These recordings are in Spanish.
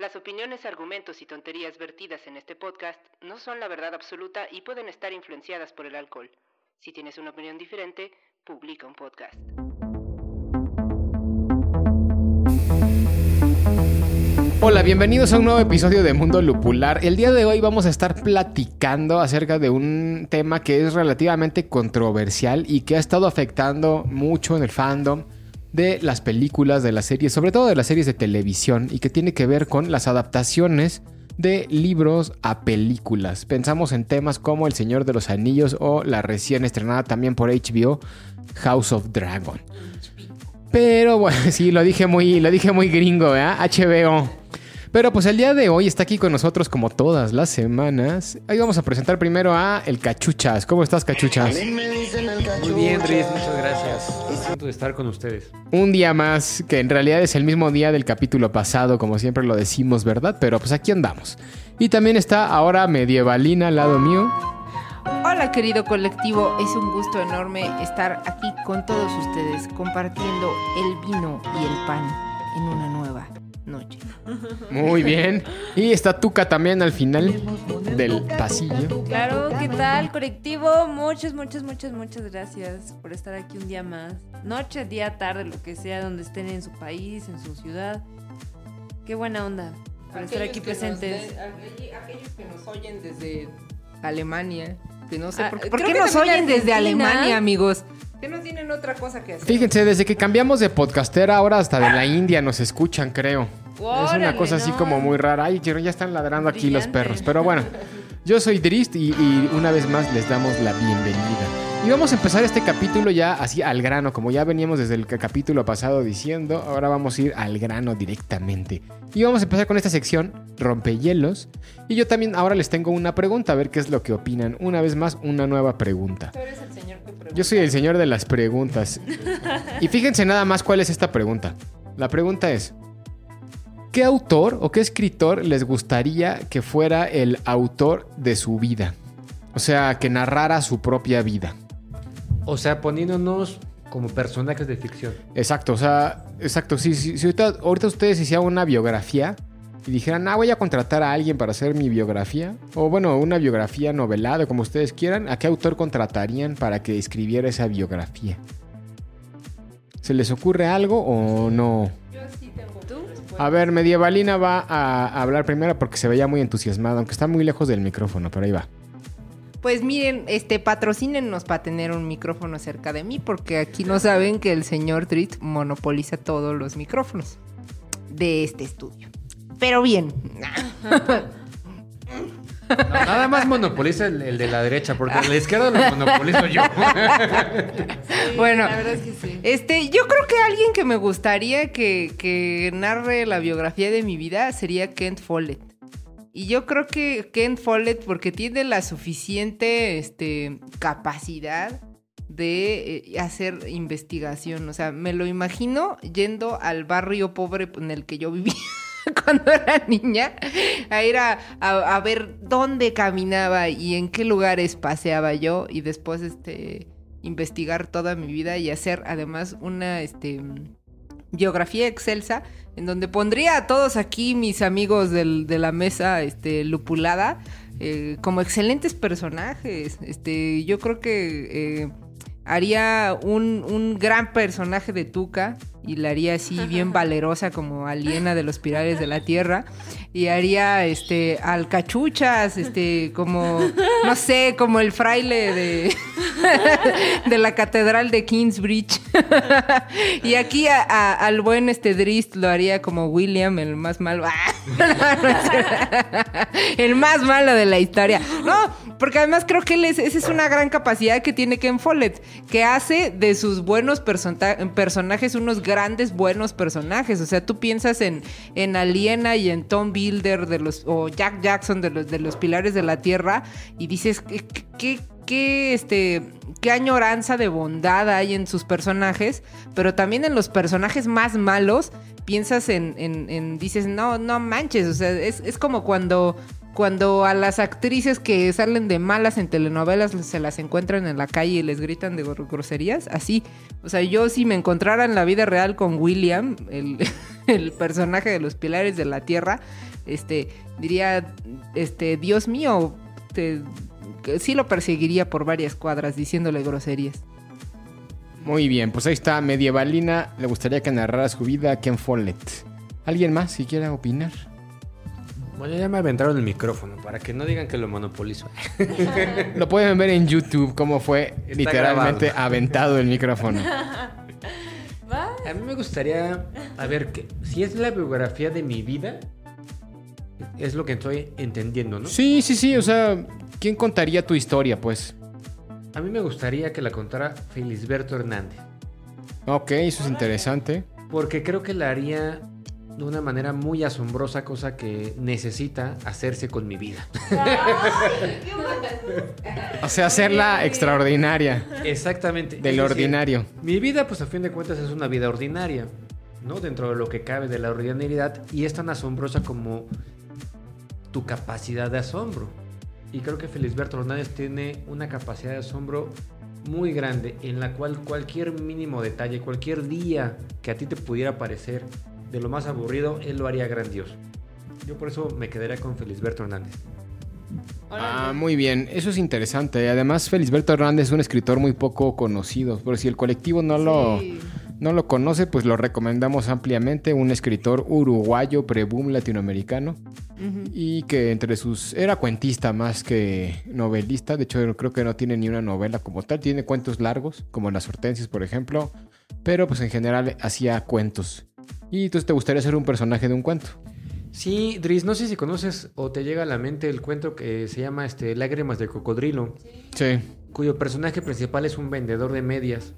Las opiniones, argumentos y tonterías vertidas en este podcast no son la verdad absoluta y pueden estar influenciadas por el alcohol. Si tienes una opinión diferente, publica un podcast. Hola, bienvenidos a un nuevo episodio de Mundo Lupular. El día de hoy vamos a estar platicando acerca de un tema que es relativamente controversial y que ha estado afectando mucho en el fandom de las películas, de las series, sobre todo de las series de televisión y que tiene que ver con las adaptaciones de libros a películas. Pensamos en temas como El Señor de los Anillos o la recién estrenada también por HBO House of Dragon. Pero bueno, sí, lo dije muy, lo dije muy gringo, ¿eh? HBO. Pero pues el día de hoy está aquí con nosotros como todas las semanas. Ahí vamos a presentar primero a El Cachuchas. ¿Cómo estás, Cachuchas? Muy bien, Riz, muchas gracias. Contento de estar con ustedes. Un día más, que en realidad es el mismo día del capítulo pasado, como siempre lo decimos, ¿verdad? Pero pues aquí andamos. Y también está ahora Medievalina al lado mío. Hola querido colectivo, es un gusto enorme estar aquí con todos ustedes compartiendo el vino y el pan en una nueva noche. Muy bien. Y está Tuca también al final del pasillo. Claro, ¿qué tal, colectivo? Muchas, muchas, muchas, muchas gracias por estar aquí un día más. Noche, día, tarde, lo que sea, donde estén en su país, en su ciudad. Qué buena onda por estar aquí presentes. aquellos que nos oyen desde Alemania. Que no sé Ah, por, creo ¿por qué nos oyen desde. Alemania, amigos. Que no tienen otra cosa que hacer. Fíjense, desde que cambiamos de podcastera, ahora hasta de la India nos escuchan, creo. es una cosa así no. como muy rara. Ay, ya ya están ladrando aquí los perros. Pero bueno, yo soy Drist y, y una vez más les damos la bienvenida. Y vamos a empezar este capítulo ya así al grano, como ya veníamos desde el ca- capítulo pasado diciendo, ahora vamos a ir al grano directamente. Y vamos a empezar con esta sección, rompehielos. Y yo también ahora les tengo una pregunta, a ver qué es lo que opinan. Una vez más, una nueva pregunta. Tú eres el señor Yo soy el señor de las preguntas. Y fíjense nada más cuál es esta pregunta. La pregunta es, ¿qué autor o qué escritor les gustaría que fuera el autor de su vida? O sea, que narrara su propia vida. O sea, poniéndonos como personajes de ficción. Exacto, o sea, exacto. Si, si- si ahorita, ahorita ustedes hicieran una biografía y dijeran, ah, voy a contratar a alguien para hacer mi biografía, o bueno, una biografía novelada, como ustedes quieran, ¿a qué autor contratarían para que escribiera esa biografía? ¿Se les ocurre algo o no? Yo sí tengo ¿Tú? A ver, Medievalina va a hablar primero porque se veía muy entusiasmada, aunque está muy lejos del micrófono, pero ahí va. Pues miren, este, patrocínenos para tener un micrófono cerca de mí, porque aquí no saben que el señor Trit monopoliza todos los micrófonos de este estudio. Pero bien, Nada más monopoliza el, el de la derecha, porque el de la izquierda lo monopolizo yo. bueno, La verdad es que sí. este, yo creo que alguien que me gustaría que, que narre la biografía de mi vida sería Kent Follett. Y yo creo que Kent Follett, porque tiene la suficiente este, capacidad de eh, hacer investigación. O sea, me lo imagino yendo al barrio pobre en el que yo vivía cuando era niña, a ir a, a- ver dónde caminaba y en qué lugares paseaba yo y después este investigar toda mi vida y hacer además una este biografía excelsa en donde pondría a todos aquí mis amigos del- de la mesa este lupulada eh, como excelentes personajes. Este yo creo que eh, haría un, un gran personaje de Tuca y la haría así bien valerosa como aliena de los pilares de la tierra y haría este al cachuchas este como no sé como el fraile de de la catedral de Kingsbridge. y aquí al buen este Drist lo haría como William, el más malo. el más malo de la historia. No, porque además creo que él es- esa es una gran capacidad que tiene Ken Follett, que hace de sus buenos persona- personajes unos grandes buenos personajes. O sea, tú piensas en, en Aliena y en Tom Builder de los, o Jack Jackson de los, de los Pilares de la Tierra y dices, ¿qué, qué, este, qué añoranza de bondad hay en sus personajes? Pero también en los personajes más malos piensas en, en- en- dices, no, no manches, o sea, es, es como cuando... Cuando a las actrices que salen de malas en telenovelas se las encuentran en la calle y les gritan de gro- groserías, así. O sea, yo si me encontrara en la vida real con William, el, personaje de los pilares de la tierra, este, diría, este, Dios mío, sí lo perseguiría por varias cuadras diciéndole groserías. Muy bien, pues ahí está, Medievalina. Le gustaría que narrara su vida a Ken Follett. ¿Alguien más si quiera opinar? Bueno, ya me aventaron el micrófono para que no digan que lo monopolizo. Lo pueden ver en YouTube cómo fue Está literalmente grabado. aventado el micrófono. A mí me gustaría, a ver, que, si es la biografía de mi vida, es lo que estoy entendiendo, ¿no? Sí, sí, sí, o sea, ¿quién contaría tu historia, pues? A mí me gustaría que la contara Felisberto Hernández, Ok, eso es interesante. porque creo que la haría de una manera muy asombrosa, cosa que necesita hacerse con mi vida. O sea, hacerla extraordinaria, Exactamente. del decir, ordinario. Mi vida, pues a fin de cuentas, es una vida ordinaria, ¿no? Dentro de lo que cabe de la ordinariedad y es tan asombrosa como tu capacidad de asombro. Y creo que Felisberto Hernández tiene una capacidad de asombro muy grande en la cual cualquier mínimo detalle, cualquier día que a ti te pudiera parecer de lo más aburrido, él lo haría grandioso. Yo por eso me quedaría con Felisberto Hernández. Ah, muy bien, eso es interesante. Además, Felisberto Hernández es un escritor muy poco conocido. Pero si el colectivo no lo, Sí. no lo conoce, pues lo recomendamos ampliamente. Un escritor uruguayo, pre-boom latinoamericano. Y que entre sus... Era cuentista más que novelista. De hecho, creo que no tiene ni una novela como tal. Tiene cuentos largos, como Las Hortensias, por ejemplo. Pero pues en general hacía cuentos. Y entonces te gustaría ser un personaje de un cuento. Sí, Dries, no sé si conoces o te llega a la mente el cuento que se llama este, Lágrimas de Cocodrilo. Sí. cuyo personaje principal es un vendedor de medias.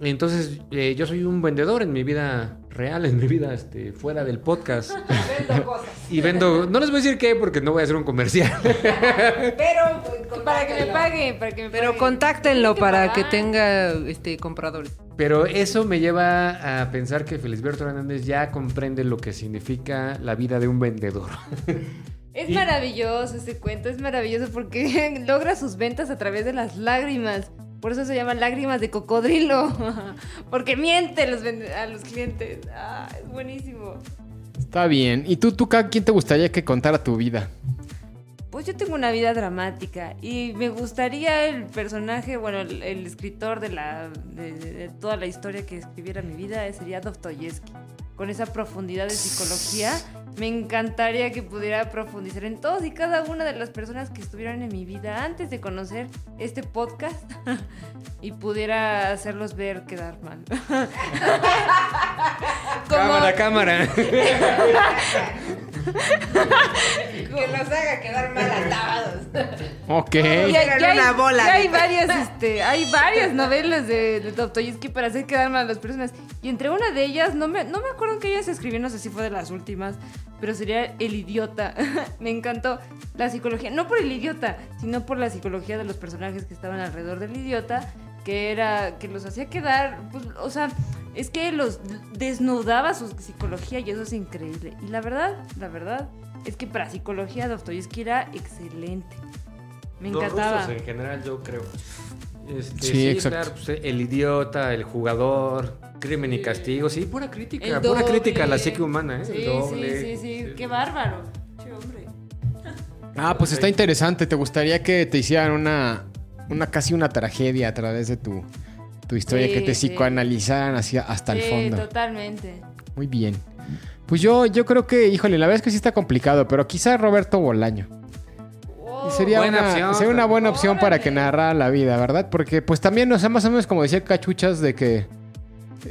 Entonces, eh, yo soy un vendedor en mi vida real, en mi vida este, fuera del podcast. Vendo cosas. Y vendo, no les voy a decir qué porque no voy a hacer un comercial. Pero, Para que me pague, para que me Pero pague. contáctenlo que para pagar. que tenga este compradores. Pero eso me lleva a pensar que Felisberto Hernández ya comprende lo que significa la vida de un vendedor. Es Y- maravilloso ese cuento, es maravilloso porque logra sus ventas a través de las lágrimas. Por eso se llaman lágrimas de cocodrilo. Porque miente a los, a los clientes. Ah, es buenísimo. Está bien. ¿Y tú, Tuca, quién te gustaría que contara tu vida? Pues yo tengo una vida dramática y me gustaría el personaje, bueno, el, el escritor de, la, de, de- de toda la historia que escribiera mi vida sería Dostoyevsky. Con esa profundidad de psicología, me encantaría que pudiera profundizar en todos y cada una de las personas que estuvieron en mi vida antes de conocer este podcast y pudiera hacerlos ver quedar mal. Como- Cámara, cámara. Que los haga quedar mal atados. Ok. Ya, ya hay, una bola ya hay varias, este, hay varias novelas de, de Dostoyevsky para hacer quedar mal a las personas. Y entre una de ellas, no me, no me acuerdo que ella se escribió, no sé si fue de las últimas, pero sería El Idiota. me encantó la psicología, no por el idiota, sino por la psicología de los personajes que estaban alrededor del idiota, que era, que los hacía quedar, pues, o sea, es que los desnudaba su psicología y eso es increíble. Y la verdad, la verdad, es que para psicología Dostoyevsky era excelente. Me Los encantaba. rusos en general, yo creo. Este, Sí, sí, exacto. claro, pues, el idiota, el jugador, crimen y castigo, sí, pura crítica, El pura doble. crítica a la psique humana, ¿eh? Sí, el doble. sí, sí, sí, qué bárbaro. Che, hombre. Ah, pues está interesante. ¿Te gustaría que te hicieran una, una casi una tragedia a través de tu, tu historia, Sí, que te sí. psicoanalizaran hacia, hasta el Sí, fondo? totalmente. Muy bien. Pues yo, yo creo que, híjole, la verdad es que sí está complicado, pero quizá Roberto Bolaño. Sería, Buena una, opción, sería una buena opción para que narrara la vida, ¿verdad? Porque pues también, o sea, más o menos como decía Cachuchas, de que eh,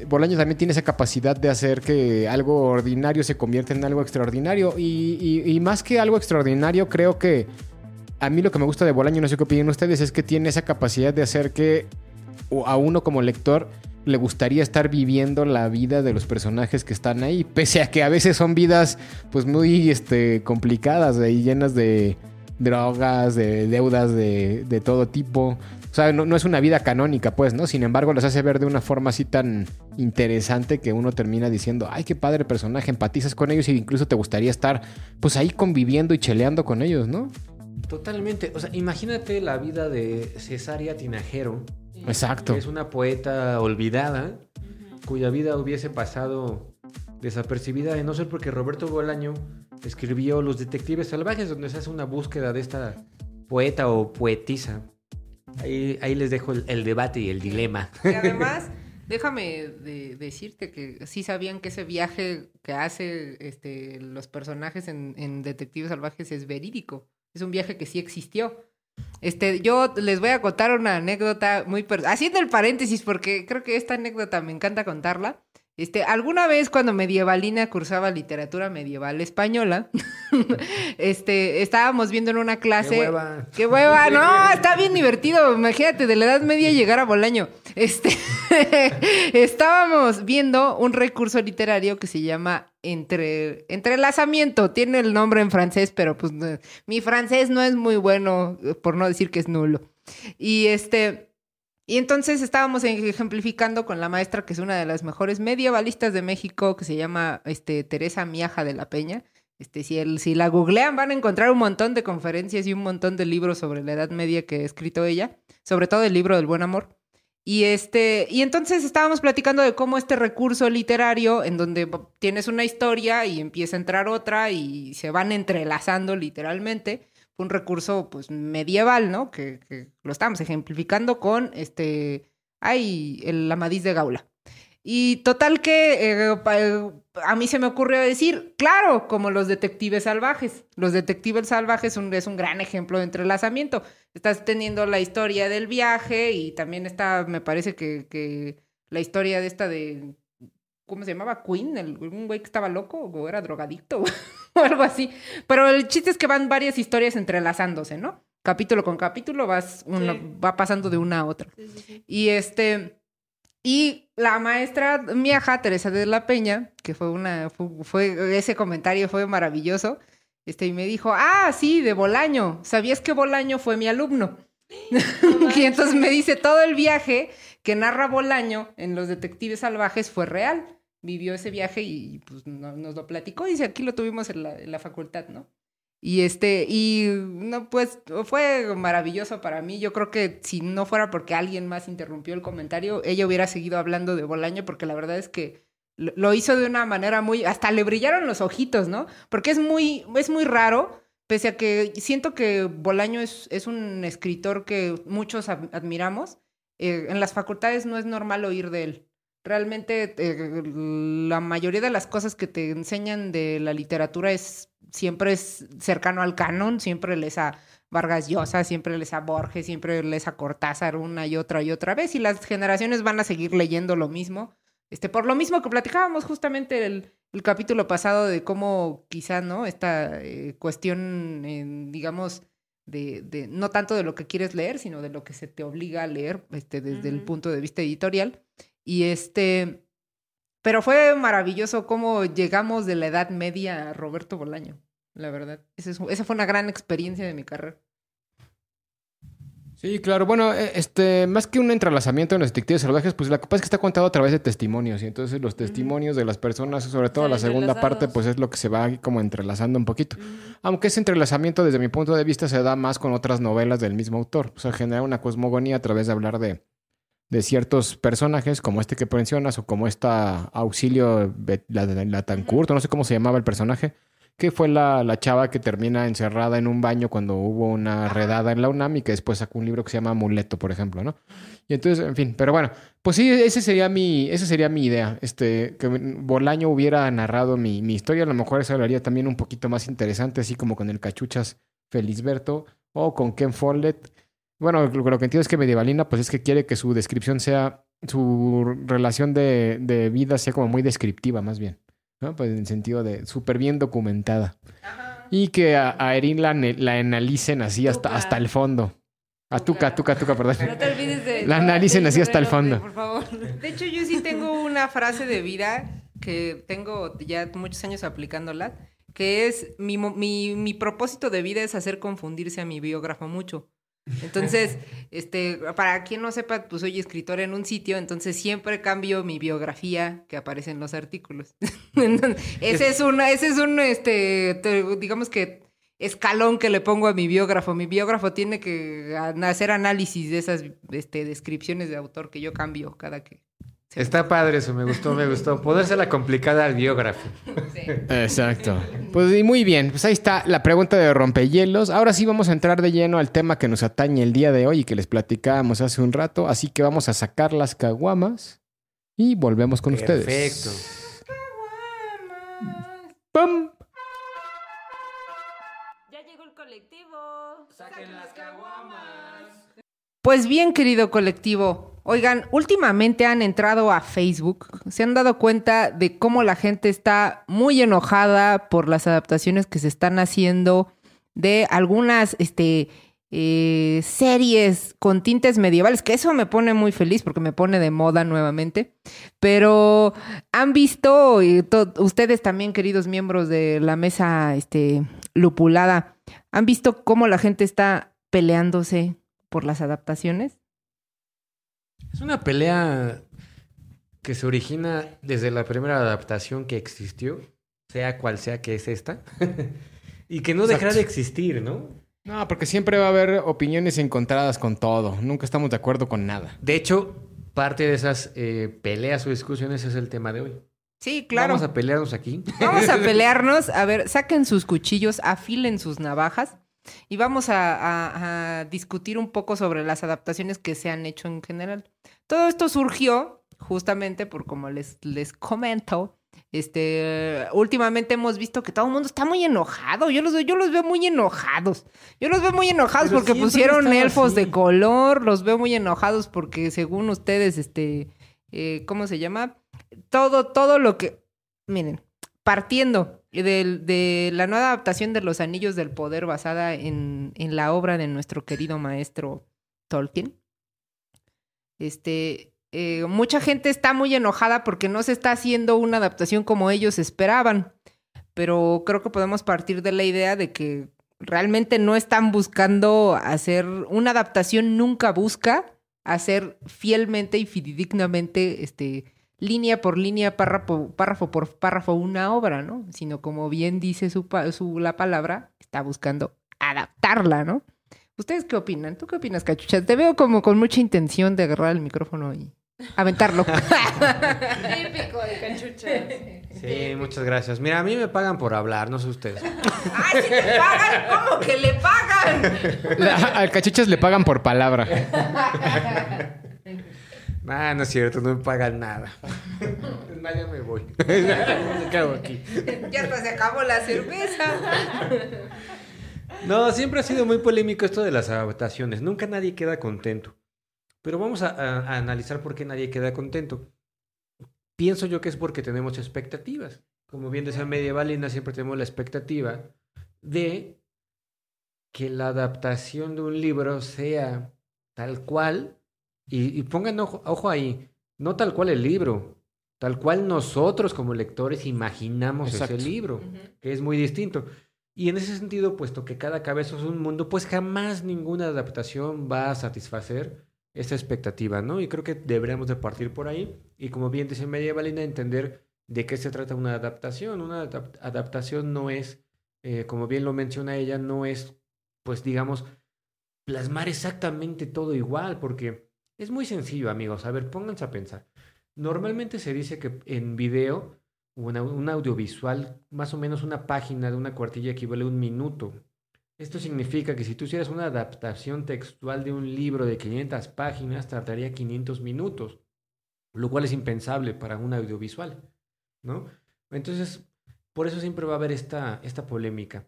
Bolaño también tiene esa capacidad de hacer que algo ordinario se convierta en algo extraordinario. Y, y- y más que algo extraordinario, creo que a mí lo que me gusta de Bolaño, no sé qué opinan ustedes, es que tiene esa capacidad de hacer que a uno como lector le gustaría estar viviendo la vida de los personajes que están ahí, pese a que a veces son vidas pues muy este, complicadas y llenas de drogas, de deudas de, de todo tipo. O sea, no, no es una vida canónica, pues, ¿no? Sin embargo, los hace ver de una forma así tan interesante que uno termina diciendo, ay, qué padre personaje, empatizas con ellos e incluso te gustaría estar, pues, ahí conviviendo y cheleando con ellos, ¿no? Totalmente. O sea, imagínate la vida de Cesaria Tinajero, Exacto. que es una poeta olvidada, cuya vida hubiese pasado desapercibida, de no ser porque Roberto Bolaño escribió Los Detectives Salvajes, donde se hace una búsqueda de esta poeta o poetisa. Ahí, ahí les dejo el, el debate y el dilema. Y además, déjame de- decirte que sí sabían que ese viaje que hace este, los personajes en, en Detectives Salvajes es verídico. Es un viaje que sí existió. Este, yo les voy a contar una anécdota muy... Haciendo el paréntesis, porque creo que esta anécdota me encanta contarla. Este, alguna vez cuando Medievalina cursaba literatura medieval española, este, estábamos viendo en una clase... ¡Qué hueva! ¡Qué hueva! No, está bien divertido. Imagínate, de la Edad Media llegar a Bolaño. Este, estábamos viendo un recurso literario que se llama entre, entrelazamiento. Tiene el nombre en francés, pero pues mi francés no es muy bueno, eh, por no decir que es nulo. Y este, y entonces estábamos ejemplificando con la maestra, que es una de las mejores medievalistas de México, que se llama este, Teresa Miaja de la Peña. Este, si, el, si la googlean van a encontrar un montón de conferencias y un montón de libros sobre la Edad Media que ha escrito ella, sobre todo el libro del Buen Amor. Y este, y entonces estábamos platicando de cómo este recurso literario, en donde tienes una historia y empieza a entrar otra y se van entrelazando literalmente, fue un recurso pues medieval, ¿no? Que, lo estamos ejemplificando con este, ay, el Amadís de Gaula. Y total que eh, eh, a mí se me ocurrió decir, claro, como los detectives salvajes. Los detectives salvajes un- es un gran ejemplo de entrelazamiento. Estás teniendo la historia del viaje y también está, me parece que, que la historia de esta de, ¿cómo se llamaba? Queen, el, un güey que estaba loco o era drogadicto o algo así. Pero el chiste es que van varias historias entrelazándose, ¿no? Capítulo con capítulo vas uno- Sí. va pasando de una a otra. Sí, sí, sí. Y este. Y la maestra Miaja, Teresa de la Peña, que fue una. Fue, fue- ese comentario fue maravilloso. Este, y me dijo: Ah, sí, de Bolaño. ¿Sabías que Bolaño fue mi alumno? y entonces me dice: todo el viaje que narra Bolaño en Los Detectives Salvajes fue real. Vivió ese viaje y pues no- nos lo platicó. Y dice: aquí lo tuvimos en la, en la facultad, ¿no? Y este, y no, pues fue maravilloso para mí. Yo creo que si no fuera porque alguien más interrumpió el comentario, ella hubiera seguido hablando de Bolaño, porque la verdad es que lo, hizo de una manera muy, hasta le brillaron los ojitos, ¿no? Porque es muy, es muy raro, pese a que siento que Bolaño es, es un escritor que muchos ad- admiramos. eh, en las facultades no es normal oír de él. Realmente eh, la mayoría de las cosas que te enseñan de la literatura es siempre es cercano al canon, siempre lees a Vargas Llosa, siempre lees a Borges, siempre lees a Cortázar una y otra y otra vez y las generaciones van a seguir leyendo lo mismo. Este, por lo mismo que platicábamos justamente el, el capítulo pasado de cómo quizá, ¿no? Esta eh, cuestión, eh, digamos, de, de no tanto de lo que quieres leer, sino de lo que se te obliga a leer este, desde el punto de vista editorial. Y este, pero fue maravilloso cómo llegamos de la Edad Media a Roberto Bolaño, la verdad. Esa, es- esa fue una gran experiencia de mi carrera. Sí, claro. Bueno, eh, este, más que un entrelazamiento en los detectives salvajes, pues la cosa es que está contado a través de testimonios. Y entonces los testimonios de las personas, sobre todo la segunda parte, pues es lo que se va como entrelazando un poquito. Aunque ese entrelazamiento, desde mi punto de vista, se da más con otras novelas del mismo autor. O sea, genera una cosmogonía a través de hablar de, de ciertos personajes, como este que mencionas, o como esta Auxilio la, la, Latancourt, o no sé cómo se llamaba el personaje, que fue la, la chava que termina encerrada en un baño cuando hubo una redada en la UNAM y que después sacó un libro que se llama Amuleto, por ejemplo, ¿no? Y entonces, en fin, pero bueno, pues sí, ese sería mi, esa sería mi idea, este, que Bolaño hubiera narrado mi, mi historia, a lo mejor eso lo haría también un poquito más interesante, así como con el cachuchas Felisberto, o con Ken Follett. Bueno, lo, lo que entiendo es que Medievalina, pues es que quiere que su descripción sea, su relación de, de vida sea como muy descriptiva, más bien. ¿no? Pues en el sentido de súper bien documentada. Y que a, a Erin la, la analicen así hasta, hasta el fondo. A Tuca, Tuca, Tuca, perdón. No te olvides de. La analicen así hasta el fondo. Por favor. De hecho, yo sí tengo una frase de vida que tengo ya muchos años aplicándola, que es mi, mo- mi, mi propósito de vida es hacer confundirse a mi biógrafo mucho. Entonces, este, para quien no sepa, pues soy escritora en un sitio, entonces siempre cambio mi biografía que aparece en los artículos. Entonces, ese es un, ese es un, este, te- digamos que escalón que le pongo a mi biógrafo. Mi biógrafo tiene que hacer análisis de esas, este, descripciones de autor que yo cambio cada que. Está padre eso, me gustó, me gustó. Ponérsela complicada al biógrafo. Sí. Exacto. Pues y muy bien, pues ahí está la pregunta de rompehielos. Ahora sí vamos a entrar de lleno al tema que nos atañe el día de hoy y que les platicábamos hace un rato. Así que vamos a sacar las caguamas y volvemos con ustedes. Perfecto. ¡Pam! Ya llegó el colectivo. Pues bien, querido colectivo. Oigan, últimamente han entrado a Facebook, se han dado cuenta de cómo la gente está muy enojada por las adaptaciones que se están haciendo de algunas este, eh, series con tintes medievales, que eso me pone muy feliz porque me pone de moda nuevamente. Pero han visto, y to- ustedes también, queridos miembros de la mesa este, lupulada, han visto cómo la gente está peleándose por las adaptaciones. Es una pelea que se origina desde la primera adaptación que existió, sea cual sea que es esta, y que no dejará de existir, ¿no? No, porque siempre va a haber opiniones encontradas con todo. Nunca estamos de acuerdo con nada. De hecho, parte de esas eh, peleas o discusiones es el tema de hoy. Sí, claro. Vamos a pelearnos aquí. Vamos a pelearnos. A ver, saquen sus cuchillos, afilen sus navajas y vamos a, a- a discutir un poco sobre las adaptaciones que se han hecho en general. Todo esto surgió justamente por, como les, les comento, este, últimamente hemos visto que todo el mundo está muy enojado. Yo los, veo- yo los veo muy enojados. Yo los veo muy enojados Pero porque pusieron elfos así. de color. Los veo muy enojados porque según ustedes, este, eh, ¿cómo se llama? Todo, todo lo que, miren, partiendo de la nueva adaptación de Los Anillos del Poder basada en, en la obra de nuestro querido maestro Tolkien. Este, eh, mucha gente está muy enojada porque no se está haciendo una adaptación como ellos esperaban. Pero creo que podemos partir de la idea de que realmente no están buscando hacer una adaptación, nunca busca hacer fielmente y fidedignamente este, línea por línea, párrafo, párrafo por párrafo una obra, ¿no? Sino como bien dice su, pa- su- la palabra, está buscando adaptarla, ¿no? ¿Ustedes qué opinan? ¿Tú qué opinas, Cachucha? Te veo como con mucha intención de agarrar el micrófono y aventarlo. Típico de cachuchas. Sí, muchas gracias. Mira, a mí me pagan por hablar, no sé ustedes. ¡Ay, si le pagan! ¿Cómo que le pagan? La- al cachuchas le pagan por palabra. Ah, no es cierto, no me pagan nada. Es más, ya me voy. Me quedo aquí. Ya hasta se acabó la cerveza. No, siempre ha sido muy polémico esto de las adaptaciones. Nunca nadie queda contento. Pero vamos a, a- a analizar por qué nadie queda contento. Pienso yo que es porque tenemos expectativas. Como bien decía Medievalina, siempre tenemos la expectativa de que la adaptación de un libro sea tal cual, y, y pongan ojo, ojo ahí, no tal cual el libro, tal cual nosotros como lectores imaginamos Exacto. ese libro, que es muy distinto. Y en ese sentido, puesto que cada cabeza es un mundo, pues jamás ninguna adaptación va a satisfacer esa expectativa, ¿no? Y creo que deberíamos de partir por ahí. Y como bien dice Medievalina, entender de qué se trata una adaptación. Una adap- adaptación no es, eh, como bien lo menciona ella, no es, pues digamos, plasmar exactamente todo igual, porque es muy sencillo, amigos. A ver, pónganse a pensar. Normalmente se dice que en video, una- un audiovisual, más o menos una página de una cuartilla equivale a un minuto. Esto significa que si tú hicieras una adaptación textual de un libro de 500 páginas, tardaría 500 minutos, lo cual es impensable para un audiovisual, ¿no? Entonces, por eso siempre va a haber esta, esta polémica.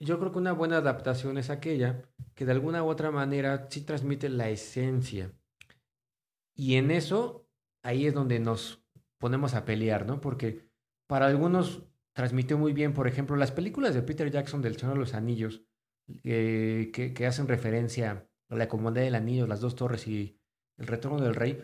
Yo creo que una buena adaptación es aquella que de alguna u otra manera sí transmite la esencia. Y en eso, ahí es donde nos ponemos a pelear, ¿no? Porque para algunos transmitió muy bien, por ejemplo, las películas de Peter Jackson del Señor de los Anillos, eh, que, hacen referencia a la Comodidad del Anillo, Las Dos Torres y El Retorno del Rey,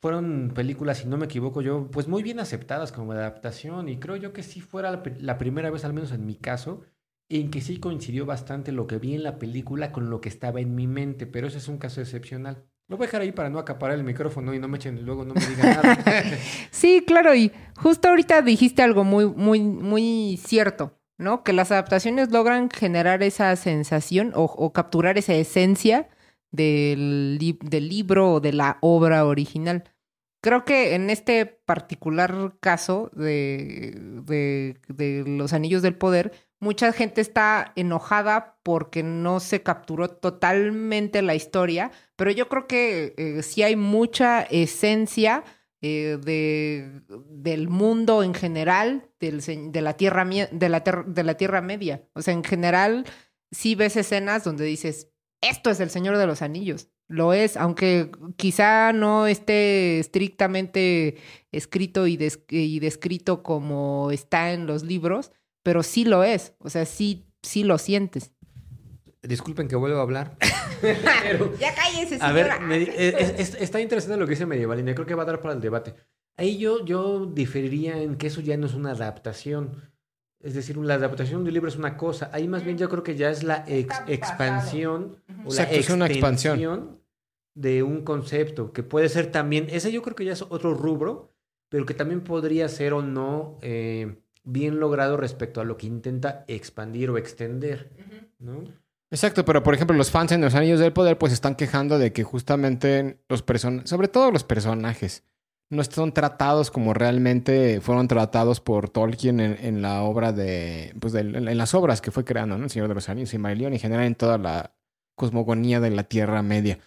fueron películas, si no me equivoco yo, pues muy bien aceptadas como adaptación y creo yo que sí fuera la, la primera vez, al menos en mi caso, en que sí coincidió bastante lo que vi en la película con lo que estaba en mi mente, pero ese es un caso excepcional. Lo voy a dejar ahí para no acaparar el micrófono y no me echen luego no me digan nada. Sí, claro, y justo ahorita dijiste algo muy, muy, muy cierto, ¿no? Que las adaptaciones logran generar esa sensación o, capturar esa esencia del, del libro o de la obra original. Creo que en este particular caso de, de, de Los Anillos del Poder, mucha gente está enojada porque no se capturó totalmente la historia, pero yo creo que eh, sí hay mucha esencia eh, de, del mundo en general, del, de, la tierra, de, la de la Tierra Media. O sea, en general, sí ves escenas donde dices, esto es el Señor de los Anillos. Lo es, aunque quizá no esté estrictamente escrito y descrito como está en los libros, pero sí lo es. O sea, sí, sí lo sientes. Disculpen que vuelvo a hablar. Pero- Ya cállese, A ver, me- eh, es- es- está interesante lo que dice Medievalina. Creo que va a dar para el debate. Ahí yo, yo diferiría en que eso ya no es una adaptación. Es decir, la adaptación de un libro es una cosa. Ahí más bien yo creo que ya es la ex- expansión o Exacto, la es una expansión. de un concepto que puede ser también, ese yo creo que ya es otro rubro, pero que también podría ser o no eh, bien logrado respecto a lo que intenta expandir o extender. ¿no? Exacto, pero por ejemplo, los fans en los Anillos del Poder pues están quejando de que justamente los personajes, sobre todo los personajes, no son tratados como realmente fueron tratados por Tolkien en, en la obra de, pues de- en las obras que fue creando, ¿no? El Señor de los Anillos y Marillion, en general en toda la cosmogonía de la Tierra Media.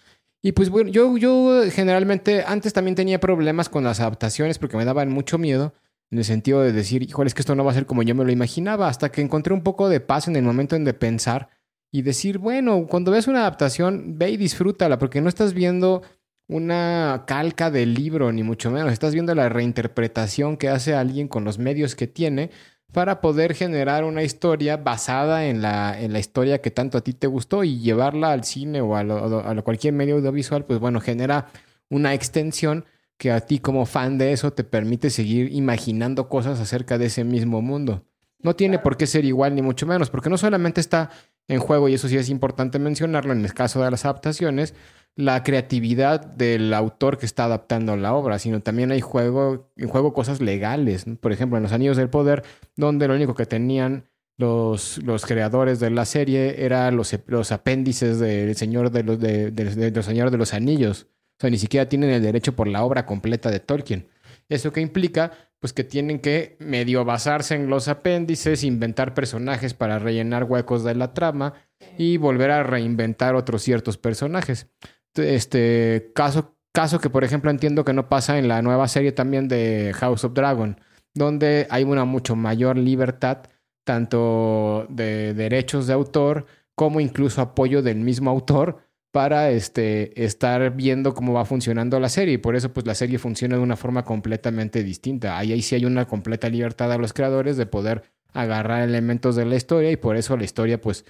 Y pues bueno, yo, yo generalmente antes también tenía problemas con las adaptaciones porque me daban mucho miedo en el sentido de decir, híjole, es que esto no va a ser como yo me lo imaginaba, hasta que encontré un poco de paz en el momento en de pensar y decir, bueno, cuando ves una adaptación, ve y disfrútala, porque no estás viendo una calca del libro, ni mucho menos, estás viendo la reinterpretación que hace alguien con los medios que tiene para poder generar una historia basada en la, en la historia que tanto a ti te gustó y llevarla al cine o a, lo- a cualquier medio audiovisual, pues bueno, genera una extensión que a ti como fan de eso te permite seguir imaginando cosas acerca de ese mismo mundo. No tiene por qué ser igual ni mucho menos, porque no solamente está en juego, y eso sí es importante mencionarlo en el caso de las adaptaciones, la creatividad del autor que está adaptando la obra, sino también hay juego, en juego cosas legales. ¿no? Por ejemplo, en Los Anillos del Poder, donde lo único que tenían los, los creadores de la serie era los, los apéndices del Señor de los, de, de- de los Señor de los Anillos. O sea, ni siquiera tienen el derecho por la obra completa de Tolkien. ¿Eso qué implica? Pues que tienen que medio basarse en los apéndices, inventar personajes para rellenar huecos de la trama y volver a reinventar otros ciertos personajes. Este caso, caso que, por ejemplo, entiendo que no pasa en la nueva serie también de House of Dragon, donde hay una mucho mayor libertad, tanto de derechos de autor como incluso apoyo del mismo autor para este, estar viendo cómo va funcionando la serie. Y por eso, pues, la serie funciona de una forma completamente distinta. Ahí, ahí sí hay una completa libertad a los creadores de poder agarrar elementos de la historia y por eso la historia, pues,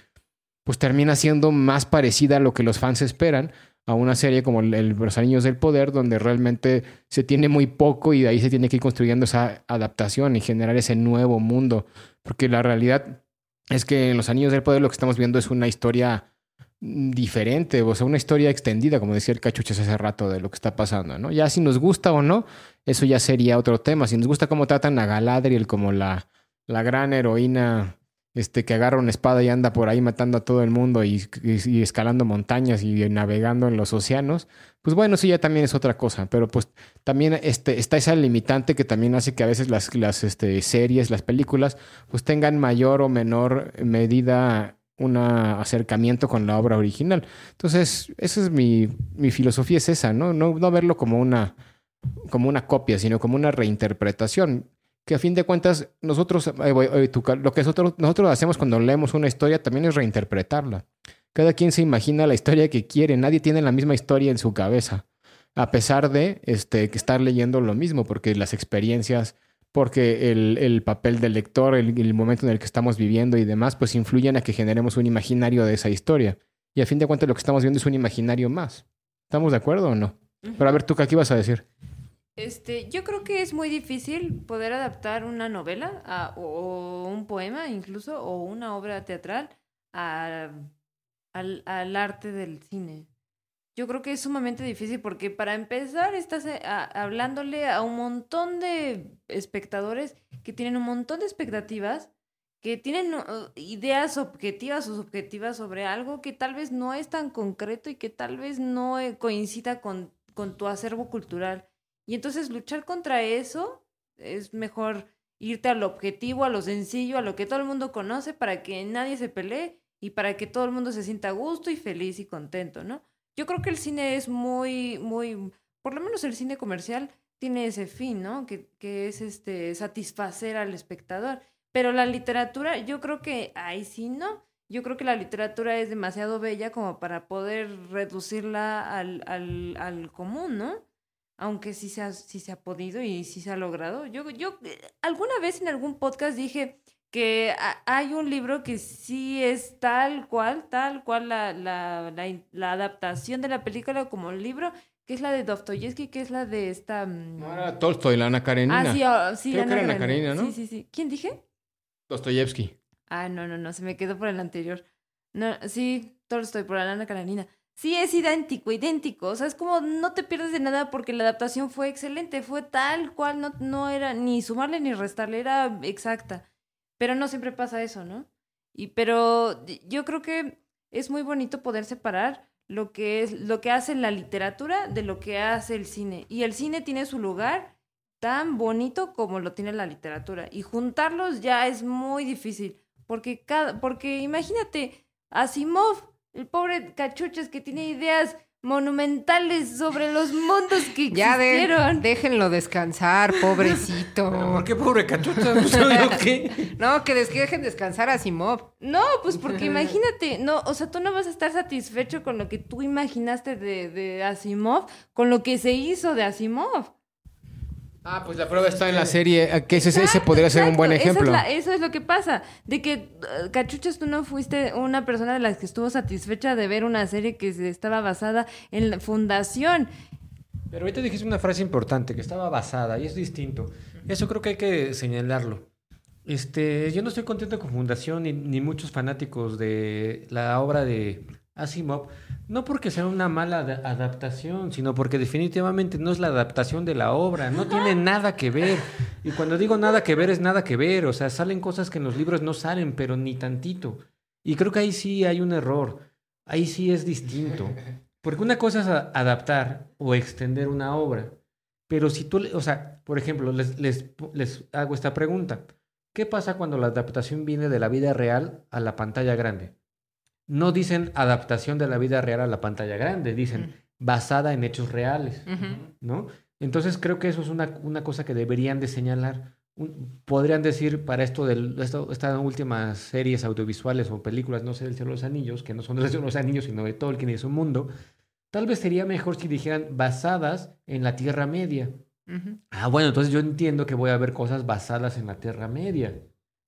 pues termina siendo más parecida a lo que los fans esperan a una serie como el, Los Anillos del Poder, donde realmente se tiene muy poco y de ahí se tiene que ir construyendo esa adaptación y generar ese nuevo mundo. Porque la realidad es que en Los Anillos del Poder lo que estamos viendo es una historia diferente, o sea, una historia extendida, como decía el cachuches hace rato, de lo que está pasando, ¿no? Ya si nos gusta o no, eso ya sería otro tema. Si nos gusta cómo tratan a Galadriel como la, la gran heroína este, que agarra una espada y anda por ahí matando a todo el mundo y escalando montañas y navegando en los océanos, pues bueno, eso ya también es otra cosa. Pero pues también este, está esa limitante que también hace que a veces las, las este, series, las películas, pues tengan mayor o menor medida un acercamiento con la obra original. Entonces, esa es mi, mi filosofía, es esa, ¿no? No, no verlo como una, como una copia, sino como una reinterpretación. que a fin de cuentas nosotros, lo que nosotros, nosotros hacemos cuando leemos una historia también es reinterpretarla. Cada quien se imagina la historia que quiere, nadie tiene la misma historia en su cabeza, a pesar de este, que estar leyendo lo mismo, porque las experiencias, porque el, el papel del lector, el, el momento en el que estamos viviendo y demás, pues influyen a que generemos un imaginario de esa historia. Y a fin de cuentas lo que estamos viendo es un imaginario más. ¿Estamos de acuerdo o no? Pero a ver, tú, ¿qué ibas a decir? Este, yo creo que es muy difícil poder adaptar una novela a- o un poema incluso o una obra teatral a- al, al arte del cine. Yo creo que es sumamente difícil porque para empezar estás eh, a- hablándole a un montón de espectadores que tienen un montón de expectativas, que tienen uh, ideas objetivas o subjetivas sobre algo que tal vez no es tan concreto y que tal vez no eh, coincida con, con tu acervo cultural. Y entonces luchar contra eso es mejor irte al objetivo, a lo sencillo, a lo que todo el mundo conoce para que nadie se pelee y para que todo el mundo se sienta a gusto y feliz y contento, ¿no? Yo creo que el cine es muy, muy, por lo menos el cine comercial tiene ese fin, ¿no? Que, que es este satisfacer al espectador. Pero la literatura, yo creo que ahí sí no. Yo creo que la literatura es demasiado bella como para poder reducirla al, al, al común, ¿no? aunque sí se ha, sí se ha podido y sí se ha logrado. Yo, yo eh, alguna vez en algún podcast dije que ha- hay un libro que sí es tal cual, tal cual la, la, la, adaptación de la película como el libro, que es la de Dostoyevsky, que es la de esta... mm, No era Tolstoy, la Ana Karenina. Ah, sí, ah, sí, Creo que Ana era Ana Karenina, ¿no? Sí, sí, sí. ¿Quién dije? Dostoyevsky. Ah, no, no, no, se me quedó por el anterior. No, sí, Tolstoy, por la Ana Karenina. Sí, es idéntico, idéntico. O sea, es como no te pierdes de nada porque la adaptación fue excelente, fue tal cual, no, no era ni sumarle ni restarle, era exacta. Pero no siempre pasa eso, ¿no? Y pero yo creo que es muy bonito poder separar lo que es lo que hace la literatura de lo que hace el cine. Y el cine tiene su lugar tan bonito como lo tiene la literatura. Y juntarlos ya es muy difícil. Porque cada, porque imagínate, Asimov, el pobre cachuchas que tiene ideas monumentales sobre los mundos que Ya de- déjenlo descansar, pobrecito. ¿Por qué pobre cachucha? Qué. No, que des- que dejen descansar a Simov. No, pues porque imagínate, no, o sea, tú no vas a estar satisfecho con lo que tú imaginaste de, de Asimov, con lo que se hizo de Asimov. Ah, pues la prueba está en la serie, eh, que ese, ese podría ser un buen es ejemplo. la- eso es lo que pasa, de que eh, Cachuchas tú no fuiste una persona de las que estuvo satisfecha de ver una serie que se estaba basada en la fundación. Pero ahorita dijiste una frase importante, que estaba basada, y es distinto. Eso creo que hay que señalarlo. Este, yo no estoy contento con Fundación ni, ni muchos fanáticos de la obra de Asimov, no porque sea una mala ada- adaptación, sino porque definitivamente no es la adaptación de la obra, no tiene nada que ver. Y cuando digo nada que ver es nada que ver, o sea, salen cosas que en los libros no salen, pero ni tantito. Y creo que ahí sí hay un error, ahí sí es distinto. Porque una cosa es adaptar o extender una obra, pero si tú, le- o sea, por ejemplo, les, les, les hago esta pregunta. ¿Qué pasa cuando la adaptación viene de la vida real a la pantalla grande? No dicen adaptación de la vida real a la pantalla grande, dicen basada en hechos reales, ¿no? Entonces creo que eso es una, una cosa que deberían de señalar. Un- podrían decir para esto de estas últimas series audiovisuales o películas, no sé, del Señor de los Anillos, que no son del Señor de los Anillos, sino de Tolkien y de su mundo, tal vez sería mejor si dijeran basadas en la Tierra Media. Ah, bueno, entonces yo entiendo que voy a ver cosas basadas en la Tierra Media.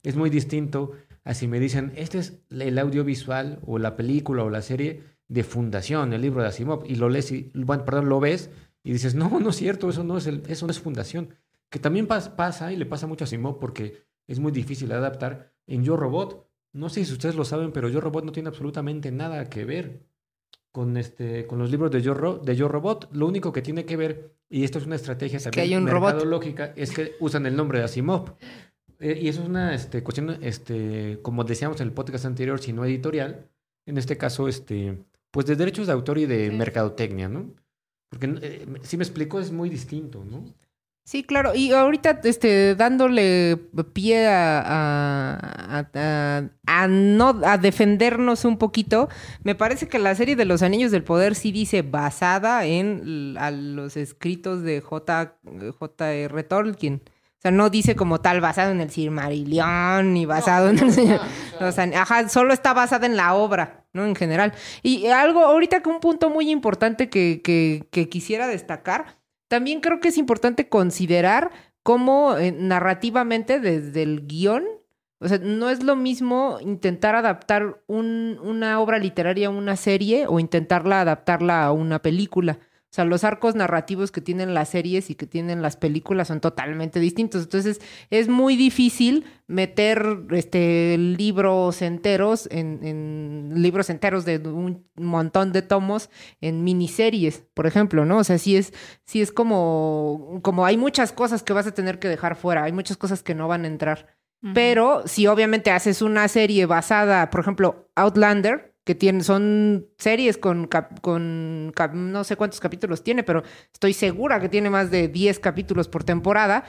Es muy distinto a si me dicen, este es el audiovisual o la película o la serie de Fundación, el libro de Asimov, y lo lees y, bueno, perdón, lo ves y dices, no, no es cierto, eso no es, el, eso no es Fundación. Que también pas- pasa y le pasa mucho a Asimov porque es muy difícil adaptar. En Yo Robot, no sé si ustedes lo saben, pero Yo Robot no tiene absolutamente nada que ver con, este, con los libros de Yo, Ro- de Yo Robot. Lo único que tiene que ver, y esto es una estrategia que también hay un robot. mercadológica, es que usan el nombre de Asimov. Eh, y eso es una este, cuestión, este, como decíamos en el podcast anterior, si no editorial, en este caso, este, pues de derechos de autor y de Sí. mercadotecnia, ¿no? Porque eh, si me explico, es muy distinto, ¿no? Sí, claro. Y ahorita, este, dándole pie a, a, a- no a defendernos un poquito, me parece que la serie de los Anillos del Poder sí dice basada en a los escritos de J. J.R. Tolkien. O sea, no dice como tal basado en el Silmarillion ni basado en el. O sea, ajá, solo está basada en la obra, ¿no? En general. Y algo, ahorita que un punto muy importante que, que, que quisiera destacar, también creo que es importante considerar cómo eh, narrativamente desde el guion, o sea, no es lo mismo intentar adaptar un- una obra literaria a una serie o intentarla adaptarla a una película. O sea, los arcos narrativos que tienen las series y que tienen las películas son totalmente distintos. Entonces, es muy difícil meter este libros enteros en, en libros enteros de un montón de tomos en miniseries, por ejemplo, ¿no? O sea, sí es, sí es como, como hay muchas cosas que vas a tener que dejar fuera, hay muchas cosas que no van a entrar. Pero si obviamente haces una serie basada, por ejemplo, Outlander, que tiene, son series con, con no sé cuántos capítulos tiene, pero estoy segura que tiene más de 10 capítulos por temporada,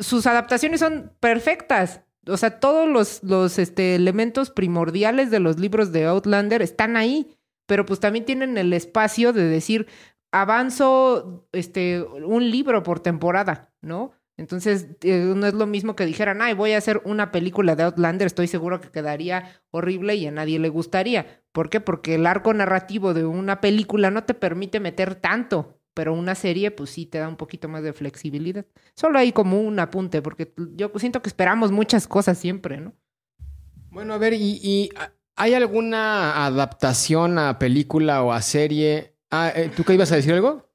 sus adaptaciones son perfectas. O sea, todos los, los este, elementos primordiales de los libros de Outlander están ahí, pero pues también tienen el espacio de decir, avanzo este, un libro por temporada, ¿no? Entonces, eh, no es lo mismo que dijeran, ay, voy a hacer una película de Outlander, estoy seguro que quedaría horrible y a nadie le gustaría. ¿Por qué? Porque el arco narrativo de una película no te permite meter tanto, pero una serie, pues sí te da un poquito más de flexibilidad. Solo hay como un apunte, porque yo siento que esperamos muchas cosas siempre, ¿no? Bueno, a ver, ¿y, ah, hay alguna adaptación a película o a serie? Ah, eh, ¿Tú qué ibas a decir algo?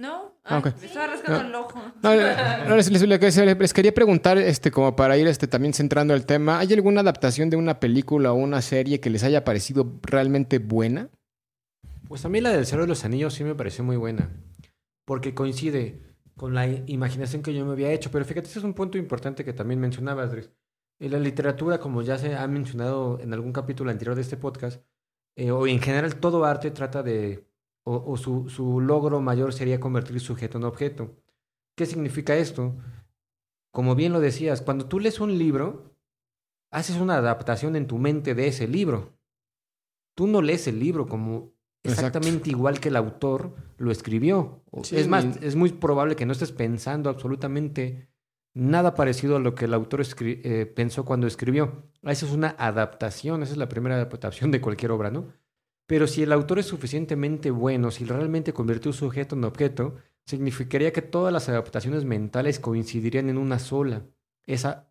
¿No? Ah. Me estaba rascando No. el ojo. No, les, les- les- quería preguntar, este, como para ir este, también centrando el tema, ¿hay alguna adaptación de una película o una serie que les haya parecido realmente buena? Pues a mí la del Cero de los Anillos sí me pareció muy buena. Porque coincide con la imaginación que yo me había hecho. Pero fíjate, ese es un punto importante que también mencionabas, Dries. En la literatura, como ya se ha mencionado en algún capítulo anterior de este podcast, eh, o en general todo arte trata de, o, o su, su logro mayor sería convertir sujeto en objeto. ¿Qué significa esto? Como bien lo decías, cuando tú lees un libro, haces una adaptación en tu mente de ese libro. Tú no lees el libro como Exacto. exactamente igual que el autor lo escribió. Sí, es más, es muy probable que no estés pensando absolutamente nada parecido a lo que el autor eh, pensó cuando escribió. Esa es una adaptación, esa es la primera adaptación de cualquier obra, ¿no? Pero si el autor es suficientemente bueno, si realmente convirtió sujeto en objeto, significaría que todas las adaptaciones mentales coincidirían en una sola. Esa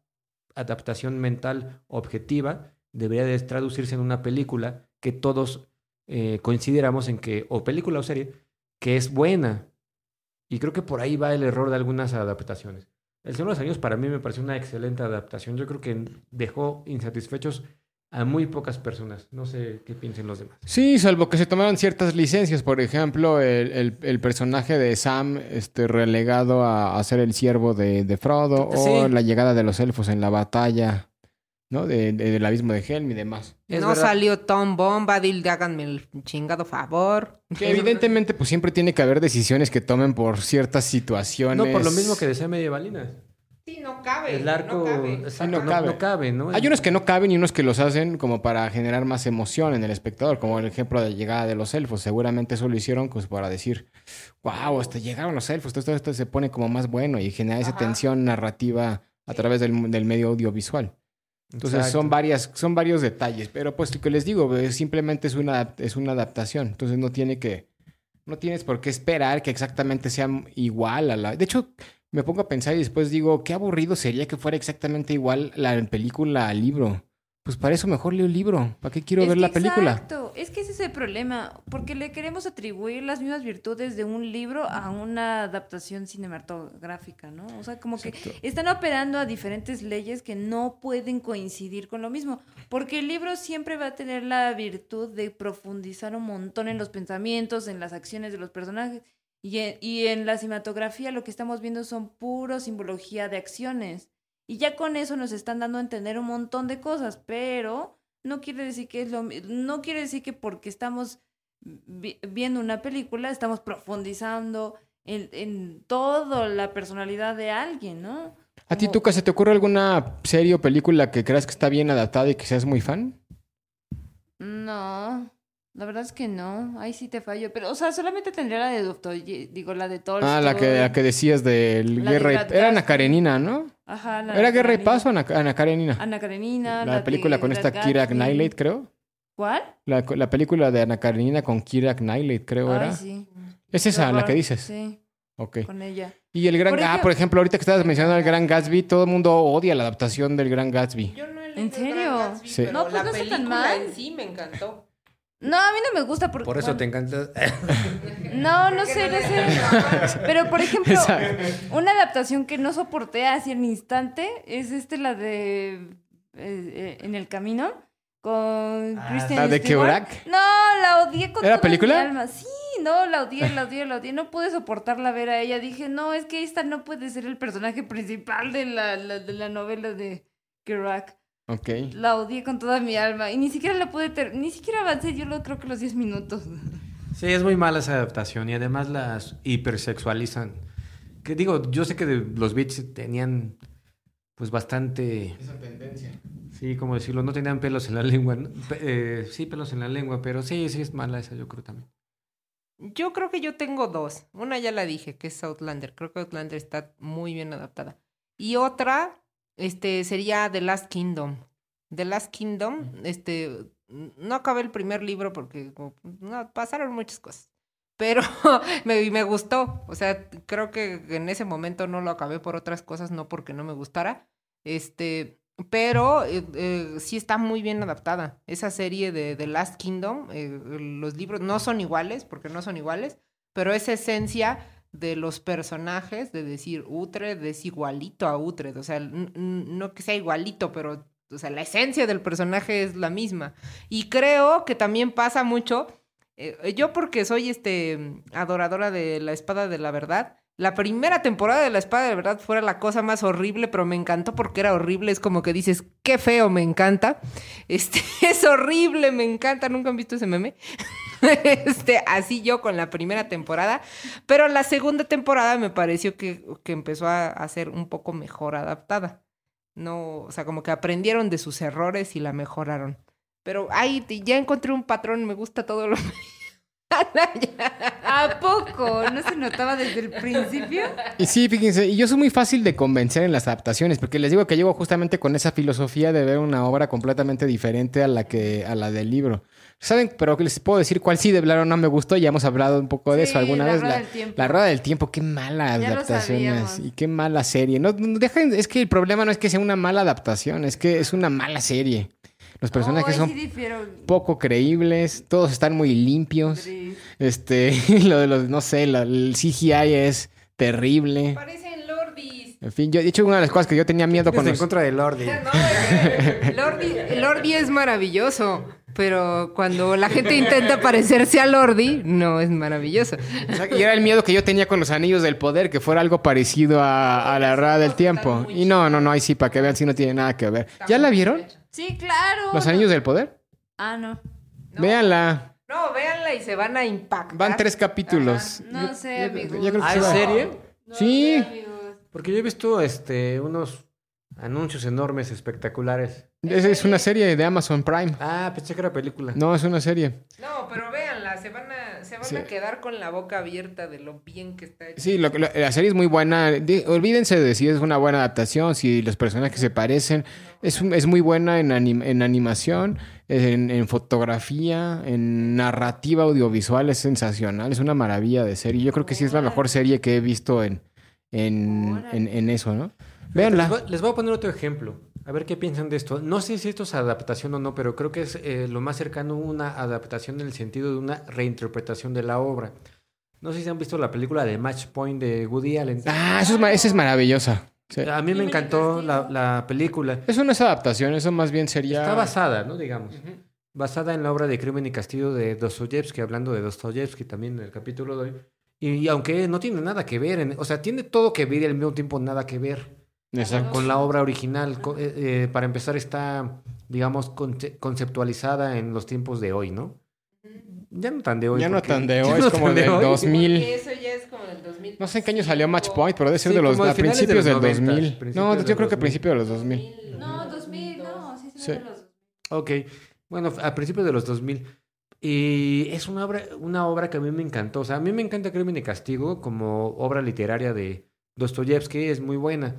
adaptación mental objetiva debería de traducirse en una película que todos eh, coincidiéramos en que, o película o serie, que es buena. Y creo que por ahí va el error de algunas adaptaciones. El Señor de los Anillos para mí me pareció una excelente adaptación. Yo creo que dejó insatisfechos a muy pocas personas. No sé qué piensen los demás. Sí, salvo que se tomaron ciertas licencias. Por ejemplo, el, el- el personaje de Sam este, relegado a, a ser el siervo de, de Frodo o la llegada de los elfos en la batalla ¿no? de- de- del abismo de Helm y demás. Es no verdad. salió Tom Bombadil, háganme el chingado favor. Que evidentemente pues siempre tiene que haber decisiones que tomen por ciertas situaciones. No por lo mismo que decía Medievalinas. Sí, no cabe. El arco no cabe. no no, cabe. no cabe, ¿no? Hay unos que no caben y unos que los hacen como para generar más emoción en el espectador, como el ejemplo de llegada de los elfos. Seguramente eso lo hicieron pues para decir, wow, hasta llegaron los elfos, todo esto se pone como más bueno y genera esa Ajá. tensión narrativa a través del, del medio audiovisual. Entonces Exacto. son varias, son varios detalles, pero pues lo que les digo, simplemente es una, es una adaptación. Entonces no tiene que, no tienes por qué esperar que exactamente sea igual a la. De hecho, me pongo a pensar y después digo, qué aburrido sería que fuera exactamente igual la película al libro. Pues para eso mejor leo el libro. ¿Para qué quiero Es ver la película? Exacto, es que ese es el problema, porque le queremos atribuir las mismas virtudes de un libro a una adaptación cinematográfica, ¿no? O sea, como que están operando a diferentes leyes que no pueden coincidir con lo mismo, porque el libro siempre va a tener la virtud de profundizar un montón en los pensamientos, en las acciones de los personajes, y en, y en la cinematografía lo que estamos viendo son puro simbología de acciones. Y ya con eso nos están dando a entender un montón de cosas, pero no quiere decir que es lo no quiere decir que porque estamos vi- viendo una película estamos profundizando en, en toda la personalidad de alguien, ¿no? ¿A ti, Tuca, se te ocurre alguna serie o película que creas que está bien adaptada y que seas muy fan? No, La verdad es que no. Ahí sí te fallo. Pero, o sea, solamente tendría la de Doctor. Digo, la de Tolstoy. Ah, la que, la que decías La de Guerra y... Brad Era Ana. Karenina, ¿no? Ajá. la ¿Era de Guerra y. Paz o Ana, Ana Karenina? Ana Karenina. la de película con esta Kira. Knightley, creo. ¿Cuál? La, la película de Ana Karenina con Kira Knightley, creo Ay, era. sí. Es esa la que dices. Sí, Ok. con ella. Y el gran... Por ah, por ejemplo, ahorita que estabas mencionando el Gran Gatsby, todo el mundo odia la adaptación del Gran Gatsby. Yo no he ¿En serio? Gatsby, Sí. pero No, pues la no está tan película mal. en sí me encantó. No, a mí no me gusta porque... Por eso te encanta. No, no sé, no sé. Pero, por ejemplo, Exacto. una adaptación que no soporté así en instante es este, la de... eh, eh, en el camino. Con Kristen ¿La de? No, la odié con ¿Era toda película? mi alma. Sí, no, la odié, la odié, la odié. No pude soportarla ver a ella. Dije, no, es que esta no puede ser el personaje principal de la, la- de la novela de Kerouac. Ok. La odié con toda mi alma. Y ni siquiera la pude ter ni siquiera avancé yo lo creo que los 10 minutos. Sí, es muy mala esa adaptación y además las hipersexualizan. Que digo, yo sé que de- los beats tenían pues bastante, Esa tendencia. sí, como decirlo, no tenían pelos en la lengua. eh, sí, pelos en la lengua, pero sí, sí es mala esa, yo creo también. Yo creo que yo tengo dos. Una ya la dije, que es Outlander. Creo que Outlander está muy bien adaptada. Y otra, este, sería The Last Kingdom. The Last Kingdom, este, no acabé el primer libro porque no, pasaron muchas cosas. Pero me, me gustó. O sea, creo que en ese momento no lo acabé por otras cosas, no porque no me gustara. Este, pero eh, eh, sí está muy bien adaptada. Esa serie de The Last Kingdom, eh, los libros no son iguales, porque no son iguales, pero esa esencia de los personajes, de decir Utred es igualito a Utred, o sea, no que sea igualito, pero, o sea, la esencia del personaje es la misma. Y creo que también pasa mucho, eh, yo porque soy este adoradora de la espada de la verdad, la primera temporada de La Espada de Verdad fuera la cosa más horrible, pero me encantó porque era horrible. Es como que dices, qué feo, me encanta. Este, es horrible, me encanta. ¿Nunca han visto ese meme? Este, así yo con la primera temporada. Pero la segunda temporada me pareció que, que empezó a, ser un poco mejor adaptada. No, o sea, como que aprendieron de sus errores y la mejoraron. Pero ay, ya encontré un patrón, me gusta todo lo ¿A poco? ¿No se notaba desde el principio? Y sí, fíjense, y yo soy muy fácil de convencer en las adaptaciones, porque les digo que llego justamente con esa filosofía de ver una obra completamente diferente a la que a la del libro. ¿Saben? Pero les puedo decir cuál sí de plano no me gustó, ya hemos hablado un poco de Sí, eso alguna La vez. Rueda La, del Tiempo. la Rueda del Tiempo, qué mala Ya adaptaciones y qué mala serie. No, no, dejen, es que el problema no es que sea una mala adaptación, es que es una mala serie. Los personajes Oh, son sí poco creíbles, todos están muy limpios. Este, lo de los, no sé, la- el CGI es terrible. Parecen lordis. En fin, yo, de hecho, una de las cosas que yo tenía miedo con en los... contra de Lordi. No, Lordi, Lordi es maravilloso, pero cuando la gente intenta parecerse a Lordi, no es maravilloso. Y era el miedo que yo tenía con los anillos del poder, que fuera algo parecido a, a la rueda del tiempo. Y no, no, no, ahí sí, para que vean si no tiene nada que ver. ¿Ya la vieron? Sí, claro. ¿Los anillos del poder? Ah, no. No. Véanla. No, véanla y se van a impactar. Van tres capítulos. No sé, amigos. Yo creo que ¿Ah, sí en va. serie? No Sí. sé. Porque yo he visto este unos anuncios enormes, espectaculares. Es, es una serie de Amazon Prime. Ah, pensé que era película. No, es una serie. No, pero véanla, se van a, se van Sí. a quedar con la boca abierta de lo bien que está hecha. Sí, lo, lo- la serie es muy buena. Di- olvídense de si es una buena adaptación, si los personajes se parecen. Es, un- es muy buena en, anim- en animación, en, en fotografía, en narrativa audiovisual. Es sensacional. Es una maravilla de serie. Yo creo que sí es la mejor serie que he visto en, en, en, en eso, ¿no? Les voy, les voy a poner otro ejemplo. A ver qué piensan de esto. No sé si esto es adaptación o no, pero creo que es eh, lo más cercano a una adaptación en el sentido de una reinterpretación de la obra. No sé si han visto la película de Match Point de Woody Allen. Ah, eso es, esa es maravillosa. Sí. A mí me encantó la, película. Eso no es adaptación, eso más bien sería... Está basada, ¿no? Digamos. Basada en la obra de Crimen y Castigo de Dostoyevsky, hablando de Dostoyevsky también en el capítulo de hoy. Y, y aunque no tiene nada que ver, en- o sea, tiene todo que ver y al mismo tiempo nada que ver Exacto. con la obra original. Eh, eh, para empezar, está, digamos, conce- conceptualizada en los tiempos de hoy, ¿no? Ya no tan de hoy. Ya no tan de hoy, no es como de del hoy. 2000. Porque eso ya es como del 2000. No sé en qué año salió Match Point, pero debe ser Sí, de los a a de principios los del 90s, 2000. principios No, yo creo que 2000. principios de los 2000. No, 2000, no. Sí, Sí. sí. de los- Ok, bueno, a principios de los 2000. Y es una obra, una obra que a mí me encantó. O sea, a mí me encanta Crimen y Castigo como obra literaria de Dostoyevsky, es muy buena.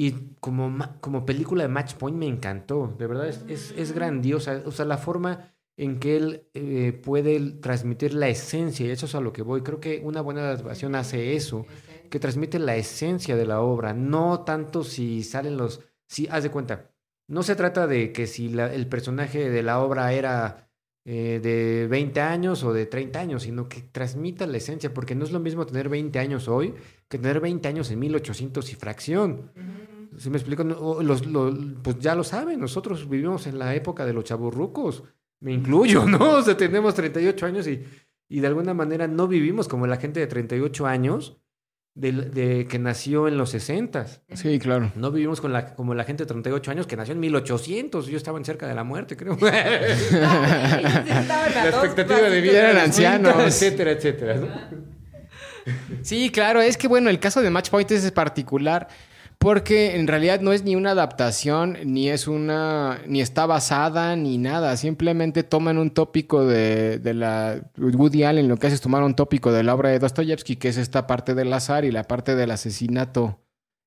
Y como, como película de Match Point me encantó. De verdad, es, es, es grandiosa. O sea, la forma en que él eh, puede transmitir la esencia, y eso es a lo que voy. Creo que una buena adaptación hace eso, que transmite la esencia de la obra, no tanto si salen los... Si, haz de cuenta, no se trata de que si la- el personaje de la obra era eh, de 20 años o de 30 años, sino que transmita la esencia, porque no es lo mismo tener 20 años hoy que tener 20 años en 1800 y fracción. ¿Sí me explico? No, los, lo- pues ya lo saben, nosotros vivimos en la época de los chaburrucos, me incluyo, ¿no? O sea, tenemos 38 años y, y de alguna manera no vivimos como la gente de 38 años de, de que nació en los 60. Sí, claro. No vivimos con la, como la gente de 38 años que nació en 1800. Yo estaba en cerca de la muerte, creo. la expectativa de vida Eran ancianos. 20, etcétera, etcétera. ¿no? Sí, claro, es que bueno, el caso de Match Point es particular porque en realidad no es ni una adaptación, ni es una, ni está basada, ni nada. Simplemente toman un tópico de, de la Woody Allen, lo que hace es tomar un tópico de la obra de Dostoyevsky, que es esta parte del azar y la parte del asesinato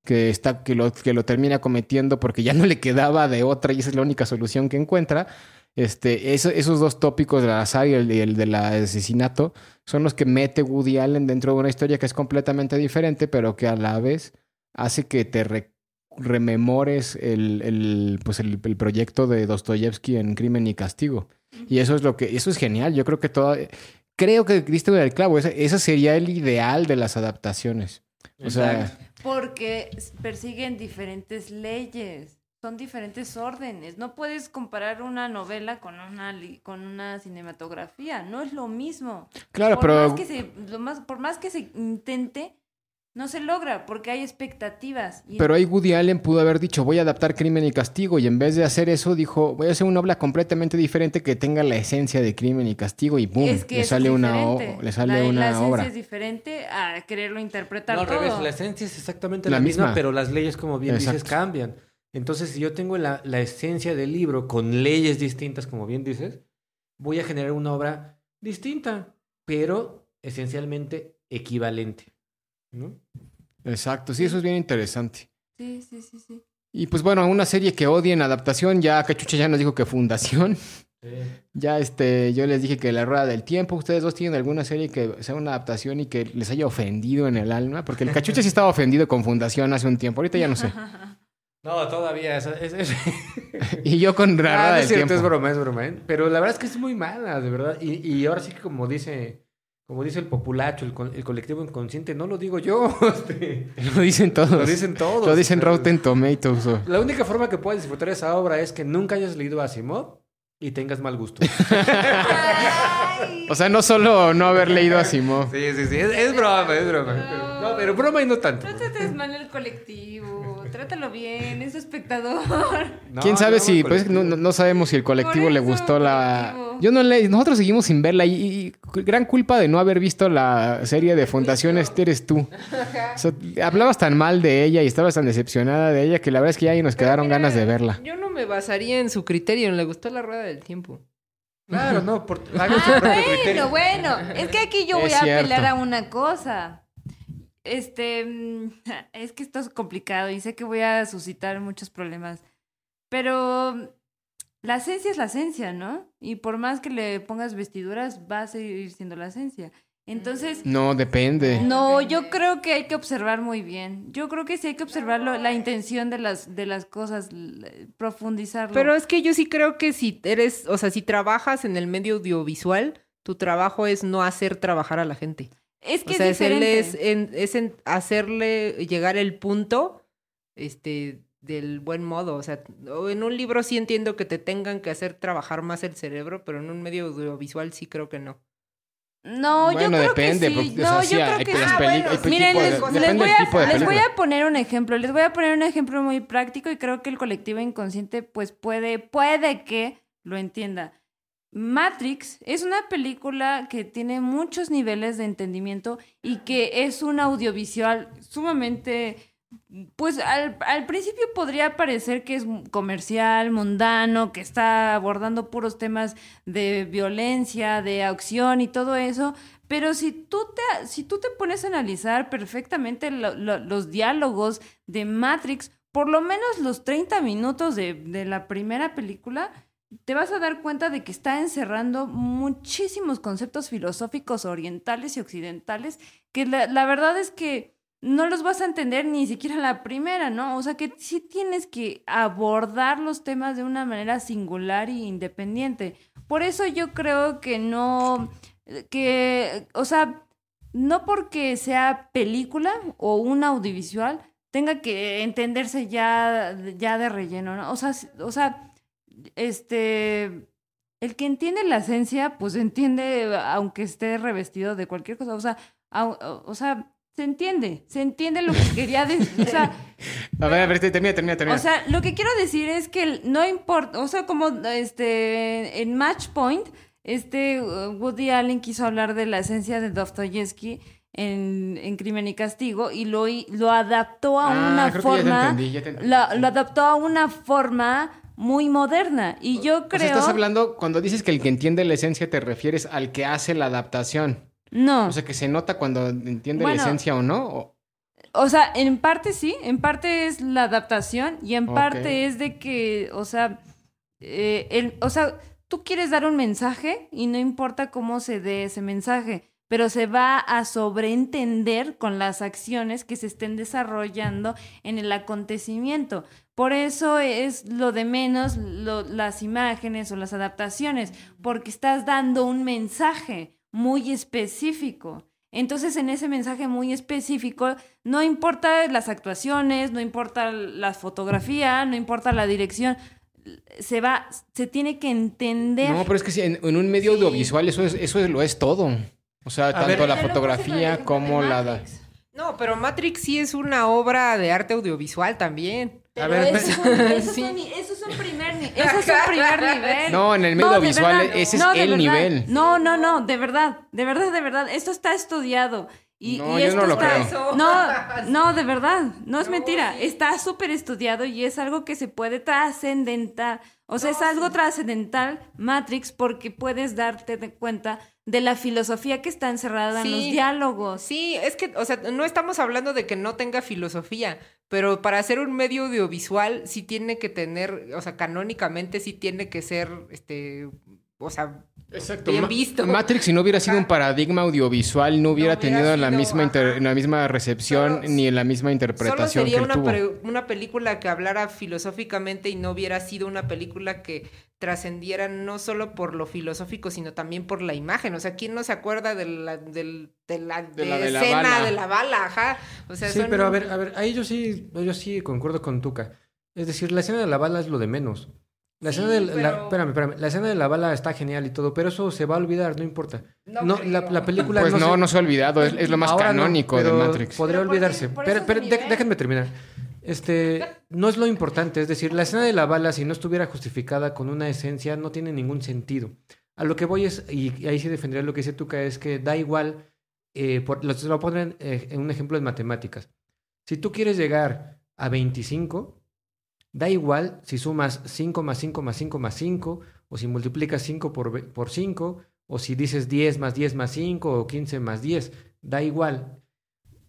que está, que lo, que lo termina cometiendo porque ya no le quedaba de otra y esa es la única solución que encuentra. Este, eso- esos dos tópicos del azar y el, el del asesinato son los que mete Woody Allen dentro de una historia que es completamente diferente, pero que a la vez hace que te re- rememores el, el, pues el, el proyecto de Dostoyevsky en Crimen y Castigo. Y eso es lo que, eso es genial. Yo creo que todo, creo que diste el clavo. Ese, ese sería el ideal de las adaptaciones. O sea, Porque persiguen diferentes leyes, son diferentes órdenes. No puedes comparar una novela con una con una cinematografía, no es lo mismo. claro, por pero más que se, lo más, por más que se intente, no se logra porque hay expectativas. Y Pero ahí Woody Allen pudo haber dicho, voy a adaptar Crimen y Castigo, y en vez de hacer eso, dijo, voy a hacer una obra completamente diferente que tenga la esencia de Crimen y Castigo, y ¡boom! es que le sale una, o- le sale la, una la esencia obra. es diferente a quererlo interpretar No, al todo. revés, la esencia es exactamente La la, misma, misma. pero las leyes, como bien dices, cambian. Entonces, si yo tengo la, la esencia del libro con leyes distintas, como bien dices, voy a generar una obra distinta, pero esencialmente equivalente. ¿No? Exacto, sí, eso es bien interesante. Sí, sí, sí, sí. Y pues bueno, una serie que odie en adaptación, ya Cachucha ya nos dijo que Fundación. Ya este, yo les dije que La Rueda del Tiempo, ustedes dos tienen alguna serie que sea una adaptación y que les haya ofendido en el alma, porque el Cachucha sí estaba ofendido con Fundación hace un tiempo, ahorita ya no sé. No, todavía. Es, es- es- Y yo con La Ah, Rueda no del es cierto, Tiempo. es broma, es broma. ¿eh? Pero la verdad es que es muy mala, de verdad. Y, y ahora sí que como dice, como dice el populacho, el, co- el colectivo inconsciente, no lo digo yo. este, Lo dicen todos. lo dicen todos. Lo dicen Rotten Tomatoes. o- La única forma que puedes disfrutar esa obra es que nunca hayas leído a Asimov y tengas mal gusto. O sea, no solo no haber leído a Simón. Sí, sí, sí, es, es broma, es broma. Pero- broma y no tanto. No trates mal el colectivo, trátalo bien, es espectador. No, ¿Quién sabe no, si, pues no, no- sabemos si el colectivo le gustó la... colectivo. Yo no le... Nosotros seguimos sin verla y, gran culpa de no haber visto la serie de Fundación Este eres tú. O sea, hablabas tan mal de ella y estabas tan decepcionada de ella que la verdad es que ya ahí nos quedaron Mira, ganas de verla. Yo no me basaría en su criterio, le gustó la rueda del tiempo. Claro, no, por, Ah, criterio. bueno, bueno, es que aquí yo Es voy a cierto. apelar a una cosa. Este, mm, es que esto es complicado y sé que voy a suscitar muchos problemas, pero la esencia es la esencia, ¿no? Y por más que le pongas vestiduras, va a seguir siendo la esencia. Entonces, No, depende. no, yo creo que hay que observar muy bien. Yo creo que sí hay que observar lo- la intención de las, de las cosas, l- profundizarlo. Pero es que yo sí creo que si eres, o sea, si trabajas en el medio audiovisual, tu trabajo es no hacer trabajar a la gente. Es que o sea, es diferente. es, en, es en hacerle llegar el punto este, del buen modo. O sea, en un libro sí entiendo que te tengan que hacer trabajar más el cerebro, pero en un medio audiovisual sí creo que no. No, yo Bueno, creo depende, que sí. porque, o no, yo hay creo que bueno, miren, les- voy a- les voy a poner un ejemplo, les voy a poner un ejemplo muy práctico y creo que el colectivo inconsciente pues puede, puede que lo entienda. Matrix es una película que tiene muchos niveles de entendimiento y que es un audiovisual sumamente pues al, al principio podría parecer que es comercial, mundano, que está abordando puros temas de violencia, de acción y todo eso, pero si tú te, si tú te pones a analizar perfectamente lo- lo- los diálogos de Matrix, por lo menos los 30 minutos de, de la primera película, te vas a dar cuenta de que está encerrando muchísimos conceptos filosóficos orientales y occidentales que la, verdad es que no los vas a entender ni siquiera la primera, ¿no? O sea que sí tienes que abordar los temas de una manera singular e independiente. Por eso yo creo que no, que, o sea, no porque sea película o un audiovisual tenga que entenderse ya, ya de relleno, ¿no? O sea, o sea, este, el que entiende la esencia, pues entiende aunque esté revestido de cualquier cosa, o sea, o sea, se entiende, se entiende lo que quería decir, o sea, A ver, a ver, termina, termina, termina. o sea, lo que quiero decir es que no importa, o sea, como este en Match Point, este uh, Woody Allen quiso hablar de la esencia de Dostoyevsky en, en Crimen y Castigo y lo, hi- lo adaptó a Ah, una creo que ya te forma, entendí, ya te entendí, la- sí. lo adaptó a una forma muy moderna y yo O creo sea, estás hablando, cuando dices que el que entiende la esencia, te refieres al que hace la adaptación. no, O sea, que se nota cuando entiende Bueno. la esencia o no. o- O sea, en parte sí, en parte es la adaptación y en parte es de que, o sea, eh, el, o sea, tú quieres dar un mensaje y no importa cómo se dé ese mensaje, pero se va a sobreentender con las acciones que se estén desarrollando en el acontecimiento. Por eso es lo de menos lo- las imágenes o las adaptaciones, porque estás dando un mensaje muy específico. Entonces, en ese mensaje muy específico, no importa las actuaciones, no importa la fotografía, no importa la dirección, se va, se tiene que entender. No, pero es que sí, en, en un medio Sí. audiovisual eso es, eso es- lo es todo. O sea, A tanto ver. la fotografía como la... No, pero Matrix sí es una obra de arte audiovisual también. A ver, eso, es un- eso es Sí. un, eso es un primer ni- eso es un primer nivel. No, en el medio verdad, ese es no, el verdad. nivel. No, no, no, de verdad, de verdad, de verdad. Esto está estudiado. Y, No, y yo esto no lo está- creo. No, no, de verdad, no es No, mentira. sí. Está súper estudiado y es algo que se puede trascendental. O sea, No, es algo sí. trascendental, Matrix, porque puedes darte de cuenta de la filosofía que está encerrada en los diálogos. Sí, es que, o sea, no estamos hablando de que no tenga filosofía, pero para hacer un medio audiovisual sí tiene que tener, o sea, canónicamente sí tiene que ser, este, o sea, Exacto. Bien Ma- visto. Matrix, si no hubiera sido un paradigma audiovisual, no hubiera hubiera tenido la sido, misma, inter- ajá. la misma recepción Solo- ni la misma solo interpretación sería que él una, tuvo. una película que hablara filosóficamente y no hubiera sido una película que trascendiera no solo por lo filosófico, sino también por la imagen. O sea, ¿quién no se acuerda de la, de la, De la- de de la escena bala. de la bala? Ajá. O sea, sí, son- pero a ver, a ver, ahí yo sí, yo sí concuerdo con Tuca. Es decir, la escena de la bala es lo de menos. La Sí, escena de la, la- pero- espérame, espérame. La escena de la bala está genial y todo, pero eso se va a olvidar, no importa. No No, la, la película Pues no, se- no se ha olvidado, es, es lo más Ahora canónico pero de Matrix. Podría Pero olvidarse. por pero pero nivel. déjenme terminar. Este, no es lo importante, es decir, la escena de la bala, si no estuviera justificada con una esencia, no tiene ningún sentido. A lo que voy es, y ahí sí defendería lo que dice Tuca, es que da igual, eh, por, lo, lo ponen eh, en un ejemplo en matemáticas. Si tú quieres llegar a 25, da igual si sumas 5 más 5 más 5 más 5, o si multiplicas 5 por, por 5, o si dices 10 más 10 más 5, o 15 más 10, da igual.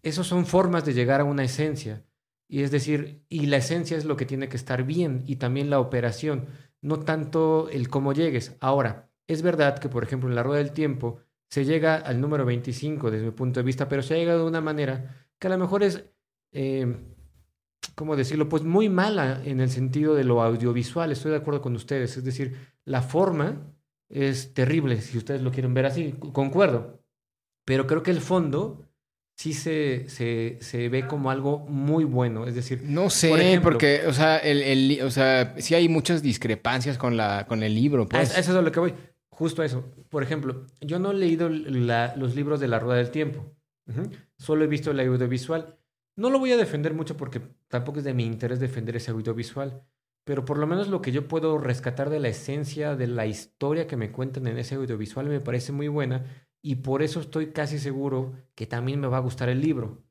Esas son formas de llegar a una esencia. Y es decir, y la esencia es lo que tiene que estar bien, y también la operación, no tanto el cómo llegues. Ahora, es verdad que, por ejemplo, en la rueda del tiempo se llega al número 25 desde mi punto de vista, pero se ha llegado de una manera que a lo mejor es, eh, ¿cómo decirlo? Pues muy mala en el sentido de lo audiovisual, estoy de acuerdo con ustedes. Es decir, la forma es terrible, si ustedes lo quieren ver así, concuerdo. Pero creo que el fondo sí se, se, se ve como algo muy bueno. Es decir, No sé, Por ejemplo. porque, o sea, el, el o sea, sí hay muchas discrepancias con la, con el libro, pues. eso, a eso es a lo que voy. Justo a eso. Por ejemplo, yo no he leído la- los libros de la Rueda del Tiempo. Solo he visto el audiovisual. No lo voy a defender mucho porque tampoco es de mi interés defender ese audiovisual. Pero por lo menos lo que yo puedo rescatar de la esencia de la historia que me cuentan en ese audiovisual me parece muy buena. Y por eso estoy casi seguro que también me va a gustar el libro.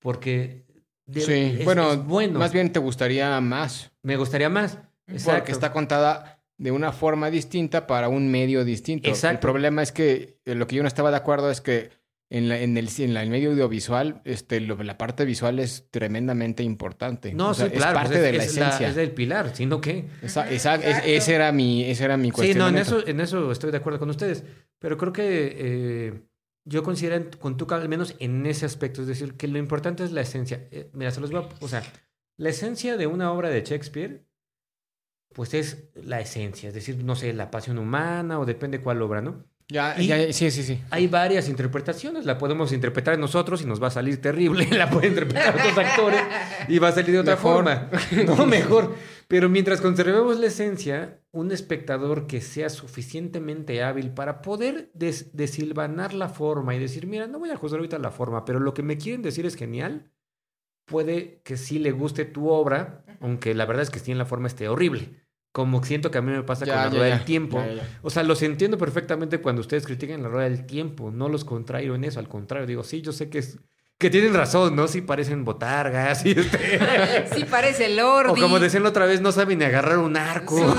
Porque de- Sí, es- bueno, es bueno. más bien te gustaría más. Me gustaría más. Exacto. Porque está contada de una forma distinta para un medio distinto. Exacto. El problema es que eh, lo que yo no estaba de acuerdo es que en, la- en el, en la- el medio audiovisual, este, lo- la parte visual es tremendamente importante. No, O sea, sí, claro. Es parte pues de la es esencia. es el pilar, sino que. Esa, esa- es- ese era mi, ese era mi Sí, cuestión. no, en eso, en eso estoy de acuerdo con ustedes. Pero creo que eh, yo considero con tu al menos en ese aspecto, es decir, que lo importante es la esencia. Eh, mira, se los voy a. O sea, la esencia de una obra de Shakespeare, pues es la esencia. Es decir, no sé, la pasión humana o depende cuál obra, ¿no? Ya, Y- ya, sí, sí, sí. Hay varias interpretaciones, la podemos interpretar nosotros y nos va a salir terrible, la pueden interpretar otros actores y va a salir de otra Mejor. forma. No, mejor. Pero mientras conservemos la esencia, un espectador que sea suficientemente hábil para poder des- desilvanar la forma y decir, mira, no voy a juzgar ahorita la forma, pero lo que me quieren decir es genial, puede que sí le guste tu obra, aunque la verdad es que sí en la forma esté horrible. Como siento que a mí me pasa Ya, con la ya, rueda ya. del tiempo. O sea, los entiendo perfectamente cuando ustedes critican la rueda del tiempo. No los contrario en eso. Al contrario, digo, sí, yo sé que es que tienen razón, ¿no? Sí parecen botargas y este... Sí parece Lordi. o como decían la otra vez, no saben ni agarrar un arco.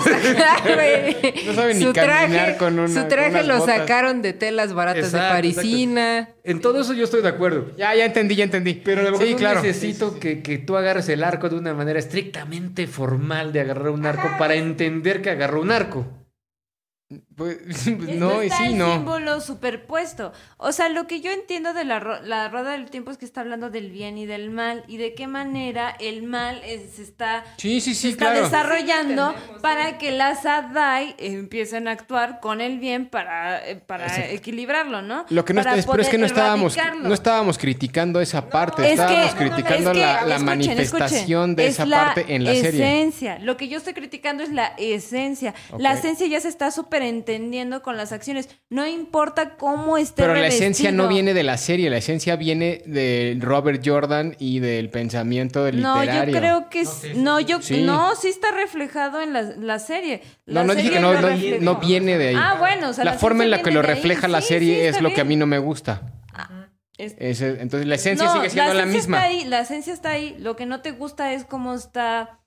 No saben ni su caminar traje, con una- su con traje unas lo botas. sacaron de telas baratas Exacto, de Parisina. en todo eso yo estoy de acuerdo. Ya, ya entendí, ya entendí. Pero a lo mejor sí, no claro. necesito Que, que tú agarres el arco de una manera estrictamente formal de agarrar un arco para entender que agarró un arco. Pues, no, y está sí, el no. símbolo superpuesto. O sea, lo que yo entiendo de la, ro- la rueda del tiempo es que está hablando del bien y del mal y de qué manera el mal es- se está, Sí, sí, se sí, está claro. desarrollando Sí, entendemos, para que las Adai empiecen a actuar con el bien para, eh, para Exacto. equilibrarlo, ¿no? Lo que no Para es, pero es que no estábamos, erradicarlo. no estábamos criticando esa parte, Es estábamos que- criticando es que, la, la escuchen, manifestación escuchen, de es esa parte en la serie. esencia. Lo que yo estoy criticando es la esencia. La Ok. esencia ya se está superentendiendo con las acciones. No importa cómo esté Pero la esencia no revestido. viene de la serie, la esencia viene de Robert Jordan y del pensamiento No, literario. yo creo que No, sí, sí, no, sí. yo Sí. no, sí está reflejado en la, la serie. La No, no dije serie que no, no, no viene de ahí. Ah, bueno, o sea, la, la forma en la que lo refleja la serie sí, es lo que a bien. mí no me gusta. Es- Ese- entonces la esencia No, sigue siendo la, esencia misma. Está ahí, la esencia está ahí. Lo que no te gusta es cómo está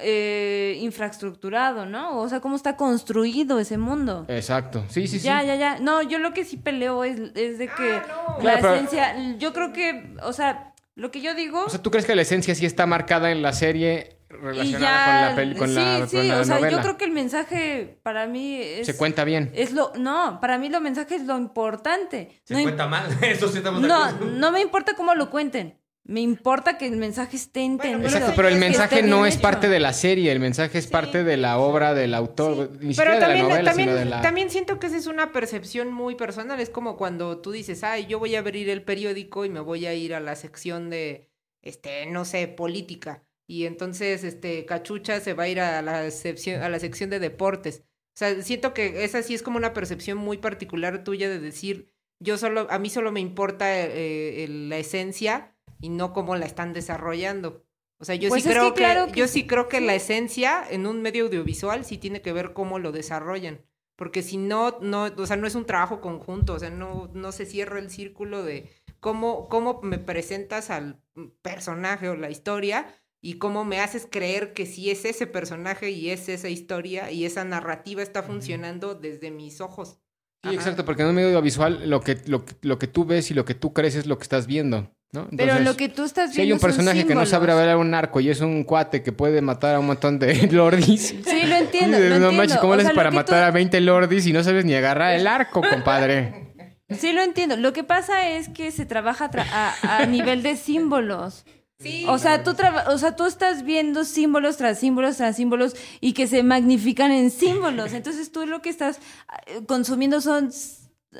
eh, infraestructurado, ¿no? O sea, cómo está construido ese mundo. Exacto. Sí, sí, sí. Ya, ya, ya. No, yo lo que sí peleo es, es de que la Claro, pero- esencia. Yo creo que, o sea, lo que yo digo. O sea, ¿tú crees que la esencia sí está marcada en la serie relacionada ya. con la, peli- con sí, la, sí, con la o sea, novela? yo creo que el mensaje para mí es. Se cuenta bien. Es lo. No, para mí lo mensaje es lo importante. Se no, cuenta mal, eso sí estamos de no, acuerdo. no me importa cómo lo cuenten. Me importa que el mensaje esté entendido. Exacto, pero el mensaje no es hecho. parte de la serie, el mensaje es parte de la obra del autor, ni siquiera Pero de también, la novela, también, sino de la... también siento que esa es una percepción muy personal. Es como cuando tú dices, ay, yo voy a abrir el periódico y me voy a ir a la sección de, este, no sé, política. Y entonces, este, Cachucha se va a ir a la sección, a la sección de deportes. O sea, siento que esa sí es como una percepción muy particular tuya de decir, yo solo, a mí solo me importa eh, el- la esencia y no cómo la están desarrollando. O sea, yo Pues sí es que creo que, claro que yo sí. sí creo que la esencia en un medio audiovisual sí tiene que ver cómo lo desarrollan. Porque si no, no, o sea, no es un trabajo conjunto, o sea, no, no se cierra el círculo de cómo, cómo me presentas al personaje o la historia y cómo me haces creer que sí es ese personaje y es esa historia y esa narrativa está funcionando desde mis ojos. Sí, Ajá. exacto, porque en un medio audiovisual lo que, lo, que- lo que tú ves y lo que tú crees es lo que estás viendo, ¿no? Pero lo que tú estás viendo. Si hay un son personaje que no sabe bailar un arco y es un cuate que puede matar a un montón de lordis. Sí, lo entiendo. No entiendo. manches, ¿cómo O le sea, haces lo para matar tú- a 20 lordis y no sabes ni agarrar el arco, compadre? Sí, lo entiendo. Lo que pasa es que se trabaja tra- a, a nivel de símbolos. Sí. O sea, tú o sea, tú estás viendo símbolos tras símbolos tras símbolos y que se magnifican en símbolos. Entonces tú lo que estás eh, consumiendo son,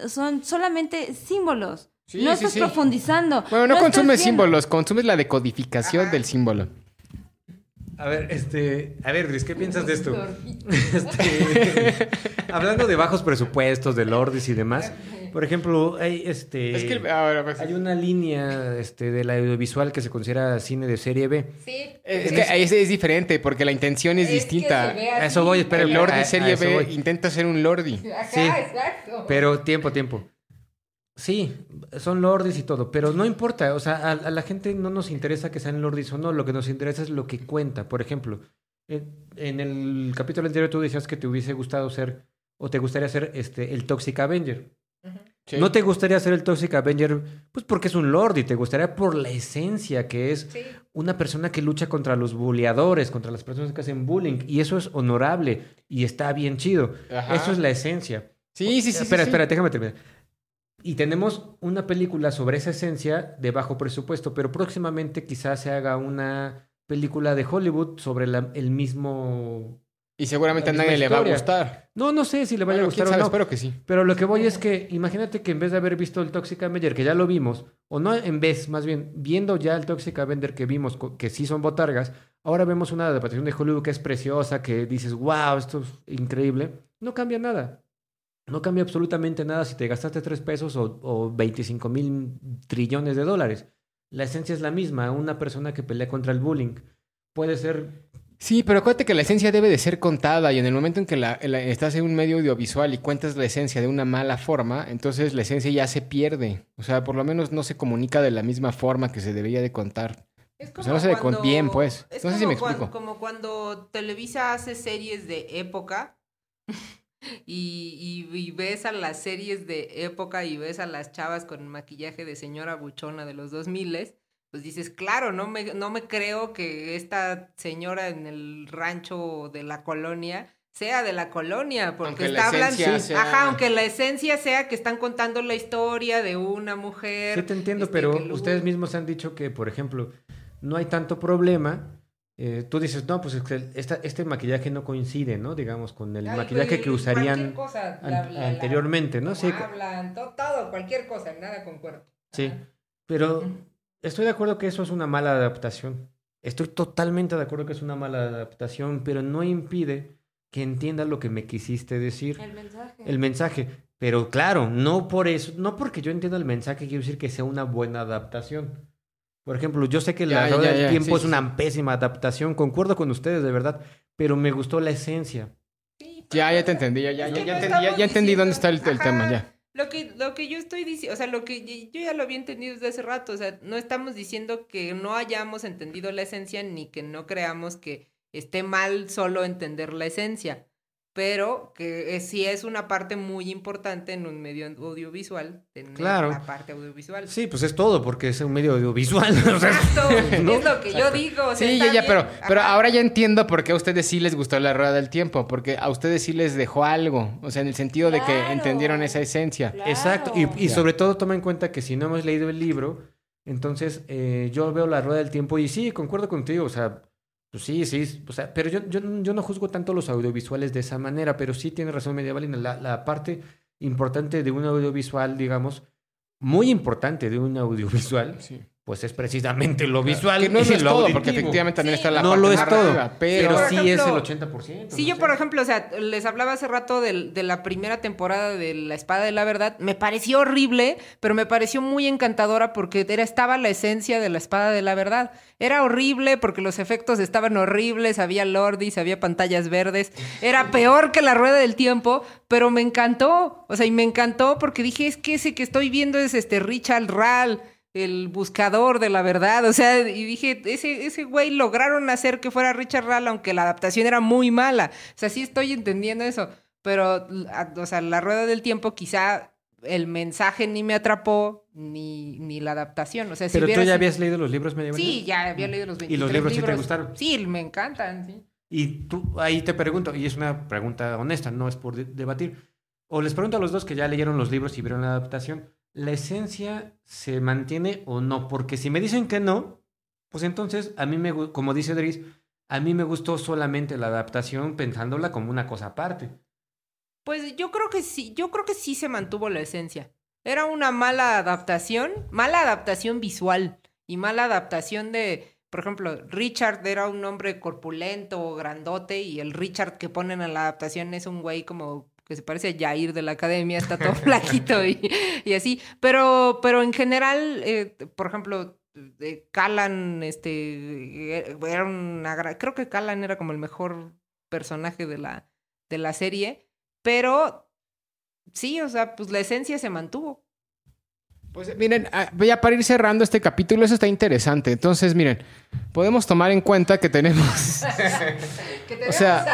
son solamente símbolos. Sí, no sí, estás sí. profundizando. Bueno, no, consumes símbolos, consumes la decodificación del símbolo. A ver, este, a ver, Luis, ¿qué piensas de esto? Este, hablando de bajos presupuestos, de lordes y demás, por ejemplo, hay este Es que, ahora, pues, hay una línea este de la audiovisual que se considera cine de serie B. Sí. es que ahí es, es diferente porque la intención es, Es que distinta. se ve A eso voy, espera, el lordi a- a serie B voy. intenta ser un lordi. Ajá, Sí. exacto. Pero tiempo, tiempo. Sí, son lordis y todo, pero no importa, o sea, a, a la gente no nos interesa que sean lordis o no, lo que nos interesa es lo que cuenta. Por ejemplo, en, en el capítulo anterior tú decías que te hubiese gustado ser, o te gustaría ser este, el Toxic Avenger. Sí. No te gustaría ser el Toxic Avenger, pues porque es un lord y te gustaría por la esencia que es Sí. una persona que lucha contra los bulleadores, contra las personas que hacen bullying, y eso es honorable y está bien chido. Ajá. Eso es la esencia. Sí, sí, sí. espera, sí, sí. espera, déjame terminar. Y tenemos una película sobre esa esencia de bajo presupuesto, pero próximamente quizás se haga una película de Hollywood sobre la- el mismo... Y seguramente a nadie le va a gustar. No, no sé si le vaya Bueno, a gustar o no. espero que sí. Pero lo que voy es que imagínate que en vez de haber visto el Toxic Avenger, que ya lo vimos, o no en vez, más bien, viendo ya el Toxic Avenger que vimos, que sí son botargas, ahora vemos una adaptación de Hollywood que es preciosa, que dices, wow, esto es increíble. No cambia nada. No cambia absolutamente nada si te gastaste 3 pesos o, o 25 mil trillones de dólares. La esencia es la misma. Una persona que pelea contra el bullying puede ser Sí, pero acuérdate que la esencia debe de ser contada y en el momento en que la, la- estás en un medio audiovisual y cuentas la esencia de una mala forma, entonces la esencia ya se pierde. O sea, por lo menos no se comunica de la misma forma que se debería de contar. Es O sea, no se ve con bien, pues. es No sé si como me cuan- explico. como cuando Televisa hace series de época y, y- y ves a las series de época y ves a las chavas con maquillaje de señora buchona de los 2000 pues dices, claro, no me, no me creo que esta señora en el rancho de la colonia sea de la colonia, porque Aunque está hablando, sea- ajá, aunque la esencia sea que están contando la historia de una mujer. Sí, te entiendo, este, pero ustedes mismos han dicho que, por ejemplo, no hay tanto problema. Eh, tú dices, no, pues es que esta- este maquillaje no coincide, ¿no? Digamos, con el Ay, maquillaje que usarían cosa, la- la- anteriormente, ¿no? Sí, hablan, todo, cualquier cosa, nada concuerdo. sí. Pero estoy de acuerdo que eso es una mala adaptación. Estoy totalmente de acuerdo que es una mala adaptación, pero no impide que entiendas lo que me quisiste decir. El mensaje. el mensaje. Pero claro, no por eso, no porque yo entienda el mensaje, quiero decir que sea una buena adaptación. Por ejemplo, yo sé que Ya, la Rueda del tiempo sí, es sí, una pésima adaptación, concuerdo con ustedes de verdad, pero me gustó la esencia. Sí, Ya, ya te entendí, ya, ya, ya, entendí, ya, estamos ya entendí dónde está el, el tema, ya. Lo que, lo que yo estoy diciendo, o sea, lo que yo ya lo había entendido desde hace rato, o sea, no estamos diciendo que no hayamos entendido la esencia ni que no creamos que esté mal solo entender la esencia, pero que eh, sí es una parte muy importante en un medio audiovisual, tener Claro. la parte audiovisual. Sí, pues es todo, porque es un medio audiovisual. Exacto, ¿no? es lo que yo digo. o sea, Sí, ya, ya, pero, pero ahora ya entiendo por qué a ustedes sí les gustó la rueda del tiempo, porque a ustedes sí les dejó algo, o sea, en el sentido de que entendieron esa esencia. Claro. Exacto, y, y Ya. sobre todo toma en cuenta que si no hemos leído el libro, entonces eh, yo veo la rueda del tiempo y sí, concuerdo contigo, o sea, pues sí, sí, o sea, pero yo, yo, yo no juzgo tanto los audiovisuales de esa manera, pero sí tiene razón Medievalina, la, la parte importante de un audiovisual, digamos, muy importante de un audiovisual, Sí. Pues es precisamente lo visual. Que no, y no es lo todo, auditivo. porque efectivamente también Sí, está la no parte lo es todo, pero... sí ejemplo, es el 80%. Sí, no yo sé. por ejemplo, o sea, les hablaba hace rato del- de, la primera temporada de La Espada de la Verdad. Me pareció horrible, pero me pareció muy encantadora porque era, estaba la esencia de La Espada de la Verdad. Era horrible porque los efectos estaban horribles, había lordis, había pantallas verdes. Era peor que La Rueda del Tiempo, pero me encantó. O sea, y me encantó porque dije, es que ese que estoy viendo es este Richard Ral el buscador de la verdad, o sea, y dije, ese, ese güey lograron hacer que fuera Richard Rall, aunque la adaptación era muy mala. O sea, sí estoy entendiendo eso, pero, o sea, la rueda del tiempo quizá el mensaje ni me atrapó, ni, ni la adaptación. O sea, si Pero tú ya habías leído los libros medievales. Sí, ya había leído los 23 ¿Y los libros sí te gustaron? Sí, me encantan, sí. Y tú, ahí te pregunto, y es una pregunta honesta, no es por de- debatir. O les pregunto a los dos que ya leyeron los libros y vieron la adaptación, ¿la esencia se mantiene o no? Porque si me dicen que no, pues entonces a mí me, como dice Dries, a mí me gustó solamente la adaptación pensándola como una cosa aparte. Pues yo creo que sí, yo creo que sí se mantuvo la esencia. Era una mala adaptación, mala adaptación visual y mala adaptación de, por ejemplo, Richard era un hombre corpulento, grandote y el Richard que ponen en la adaptación es un güey como que se parece a Jair de la academia, está todo flaquito y, y así. Pero, pero en general, eh, por ejemplo, de Callan, este, eh, era una, creo que Callan era como el mejor personaje de la, de la serie, pero sí, o sea, pues la esencia se mantuvo. Pues miren, ah, ya para ir cerrando este capítulo, eso está interesante. Entonces, miren, podemos tomar en cuenta que tenemos, Que o sea,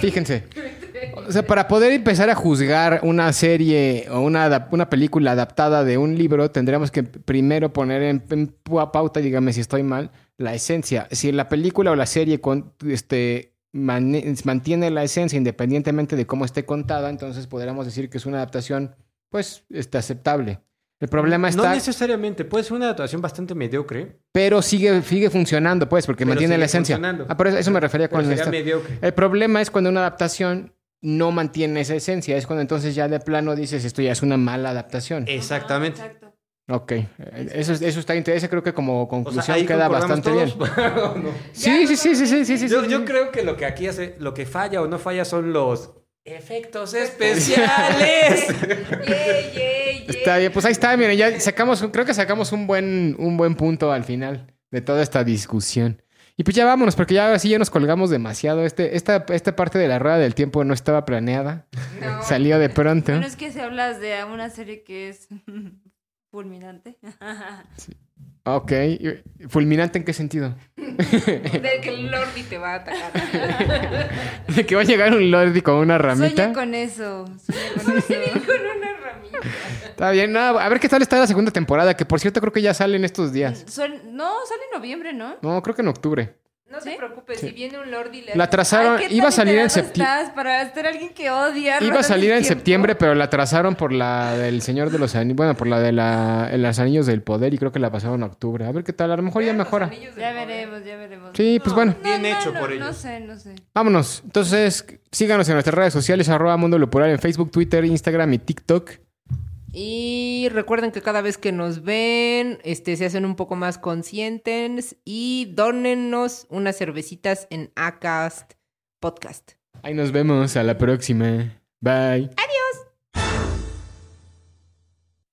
fíjense, o sea, para poder empezar a juzgar una serie o una, una película adaptada de un libro, tendríamos que primero poner en, en pauta, dígame si estoy mal, la esencia. Si la película o la serie con, este, mane- mantiene la esencia independientemente de cómo esté contada, entonces podríamos decir que es una adaptación, pues, este, aceptable. El problema No está, necesariamente, puede ser una adaptación bastante mediocre, pero sigue, sigue funcionando, pues, porque Pero mantiene sigue la esencia. funcionando. Ah, por eso, eso me refería pero con sería esta. mediocre. El problema es cuando una adaptación no mantiene esa esencia. Es cuando entonces ya de plano dices esto ya es una mala adaptación. Exactamente. Ajá, exacto. Ok. Eh, Eso, eso está interesante. Creo que como O conclusión sea, ahí queda bastante bien. No. Sí, sí, sí, sí, sí, sí, sí, Yo, sí, yo sí. creo que lo que aquí hace, lo que falla o no falla son los efectos especiales. Yay. Está bien, pues ahí está, miren, ya sacamos, creo que sacamos un buen, un buen punto al final de toda esta discusión. Y pues ya vámonos, porque ya ahora sí ya nos colgamos demasiado. Este, esta, esta parte de la rueda del tiempo no estaba planeada. No. Salió de pronto. Bueno, es que si hablas de una serie que es fulminante. Ok. ¿Fulminante en qué sentido? De que el Lordi te va a atacar. ¿De que va a llegar un lordi con una ramita? Sueña con eso. Sueña con eso. Con una. Está bien, nada, a ver qué tal está la segunda temporada, que por cierto creo que ya sale en estos días. No, sale en noviembre, ¿no? No, creo que en octubre. No ¿Sí? te preocupes, si viene un Lordi le La atrasaron, Ay, ¿qué iba a tan salir en enterado septiembre. estás para ser alguien que odia. Iba a salir del en Tiempo? septiembre, pero la atrasaron por la del Señor de los Anillos. Bueno, por la de la, en los Anillos del Poder y creo que la pasaron en octubre. A ver qué tal, a lo mejor ya mejora. Ya veremos, ya veremos. Sí, pues bueno. Bien hecho por No ellos. sé, no sé. Vámonos. Entonces, síganos en nuestras redes sociales, arroba Mundo Lupular en Facebook, Twitter, Instagram y TikTok. Y recuerden que cada vez que nos ven, este, se hacen un poco más conscientes y dónennos unas cervecitas en Acast Podcast. Ahí nos vemos a la próxima. Bye.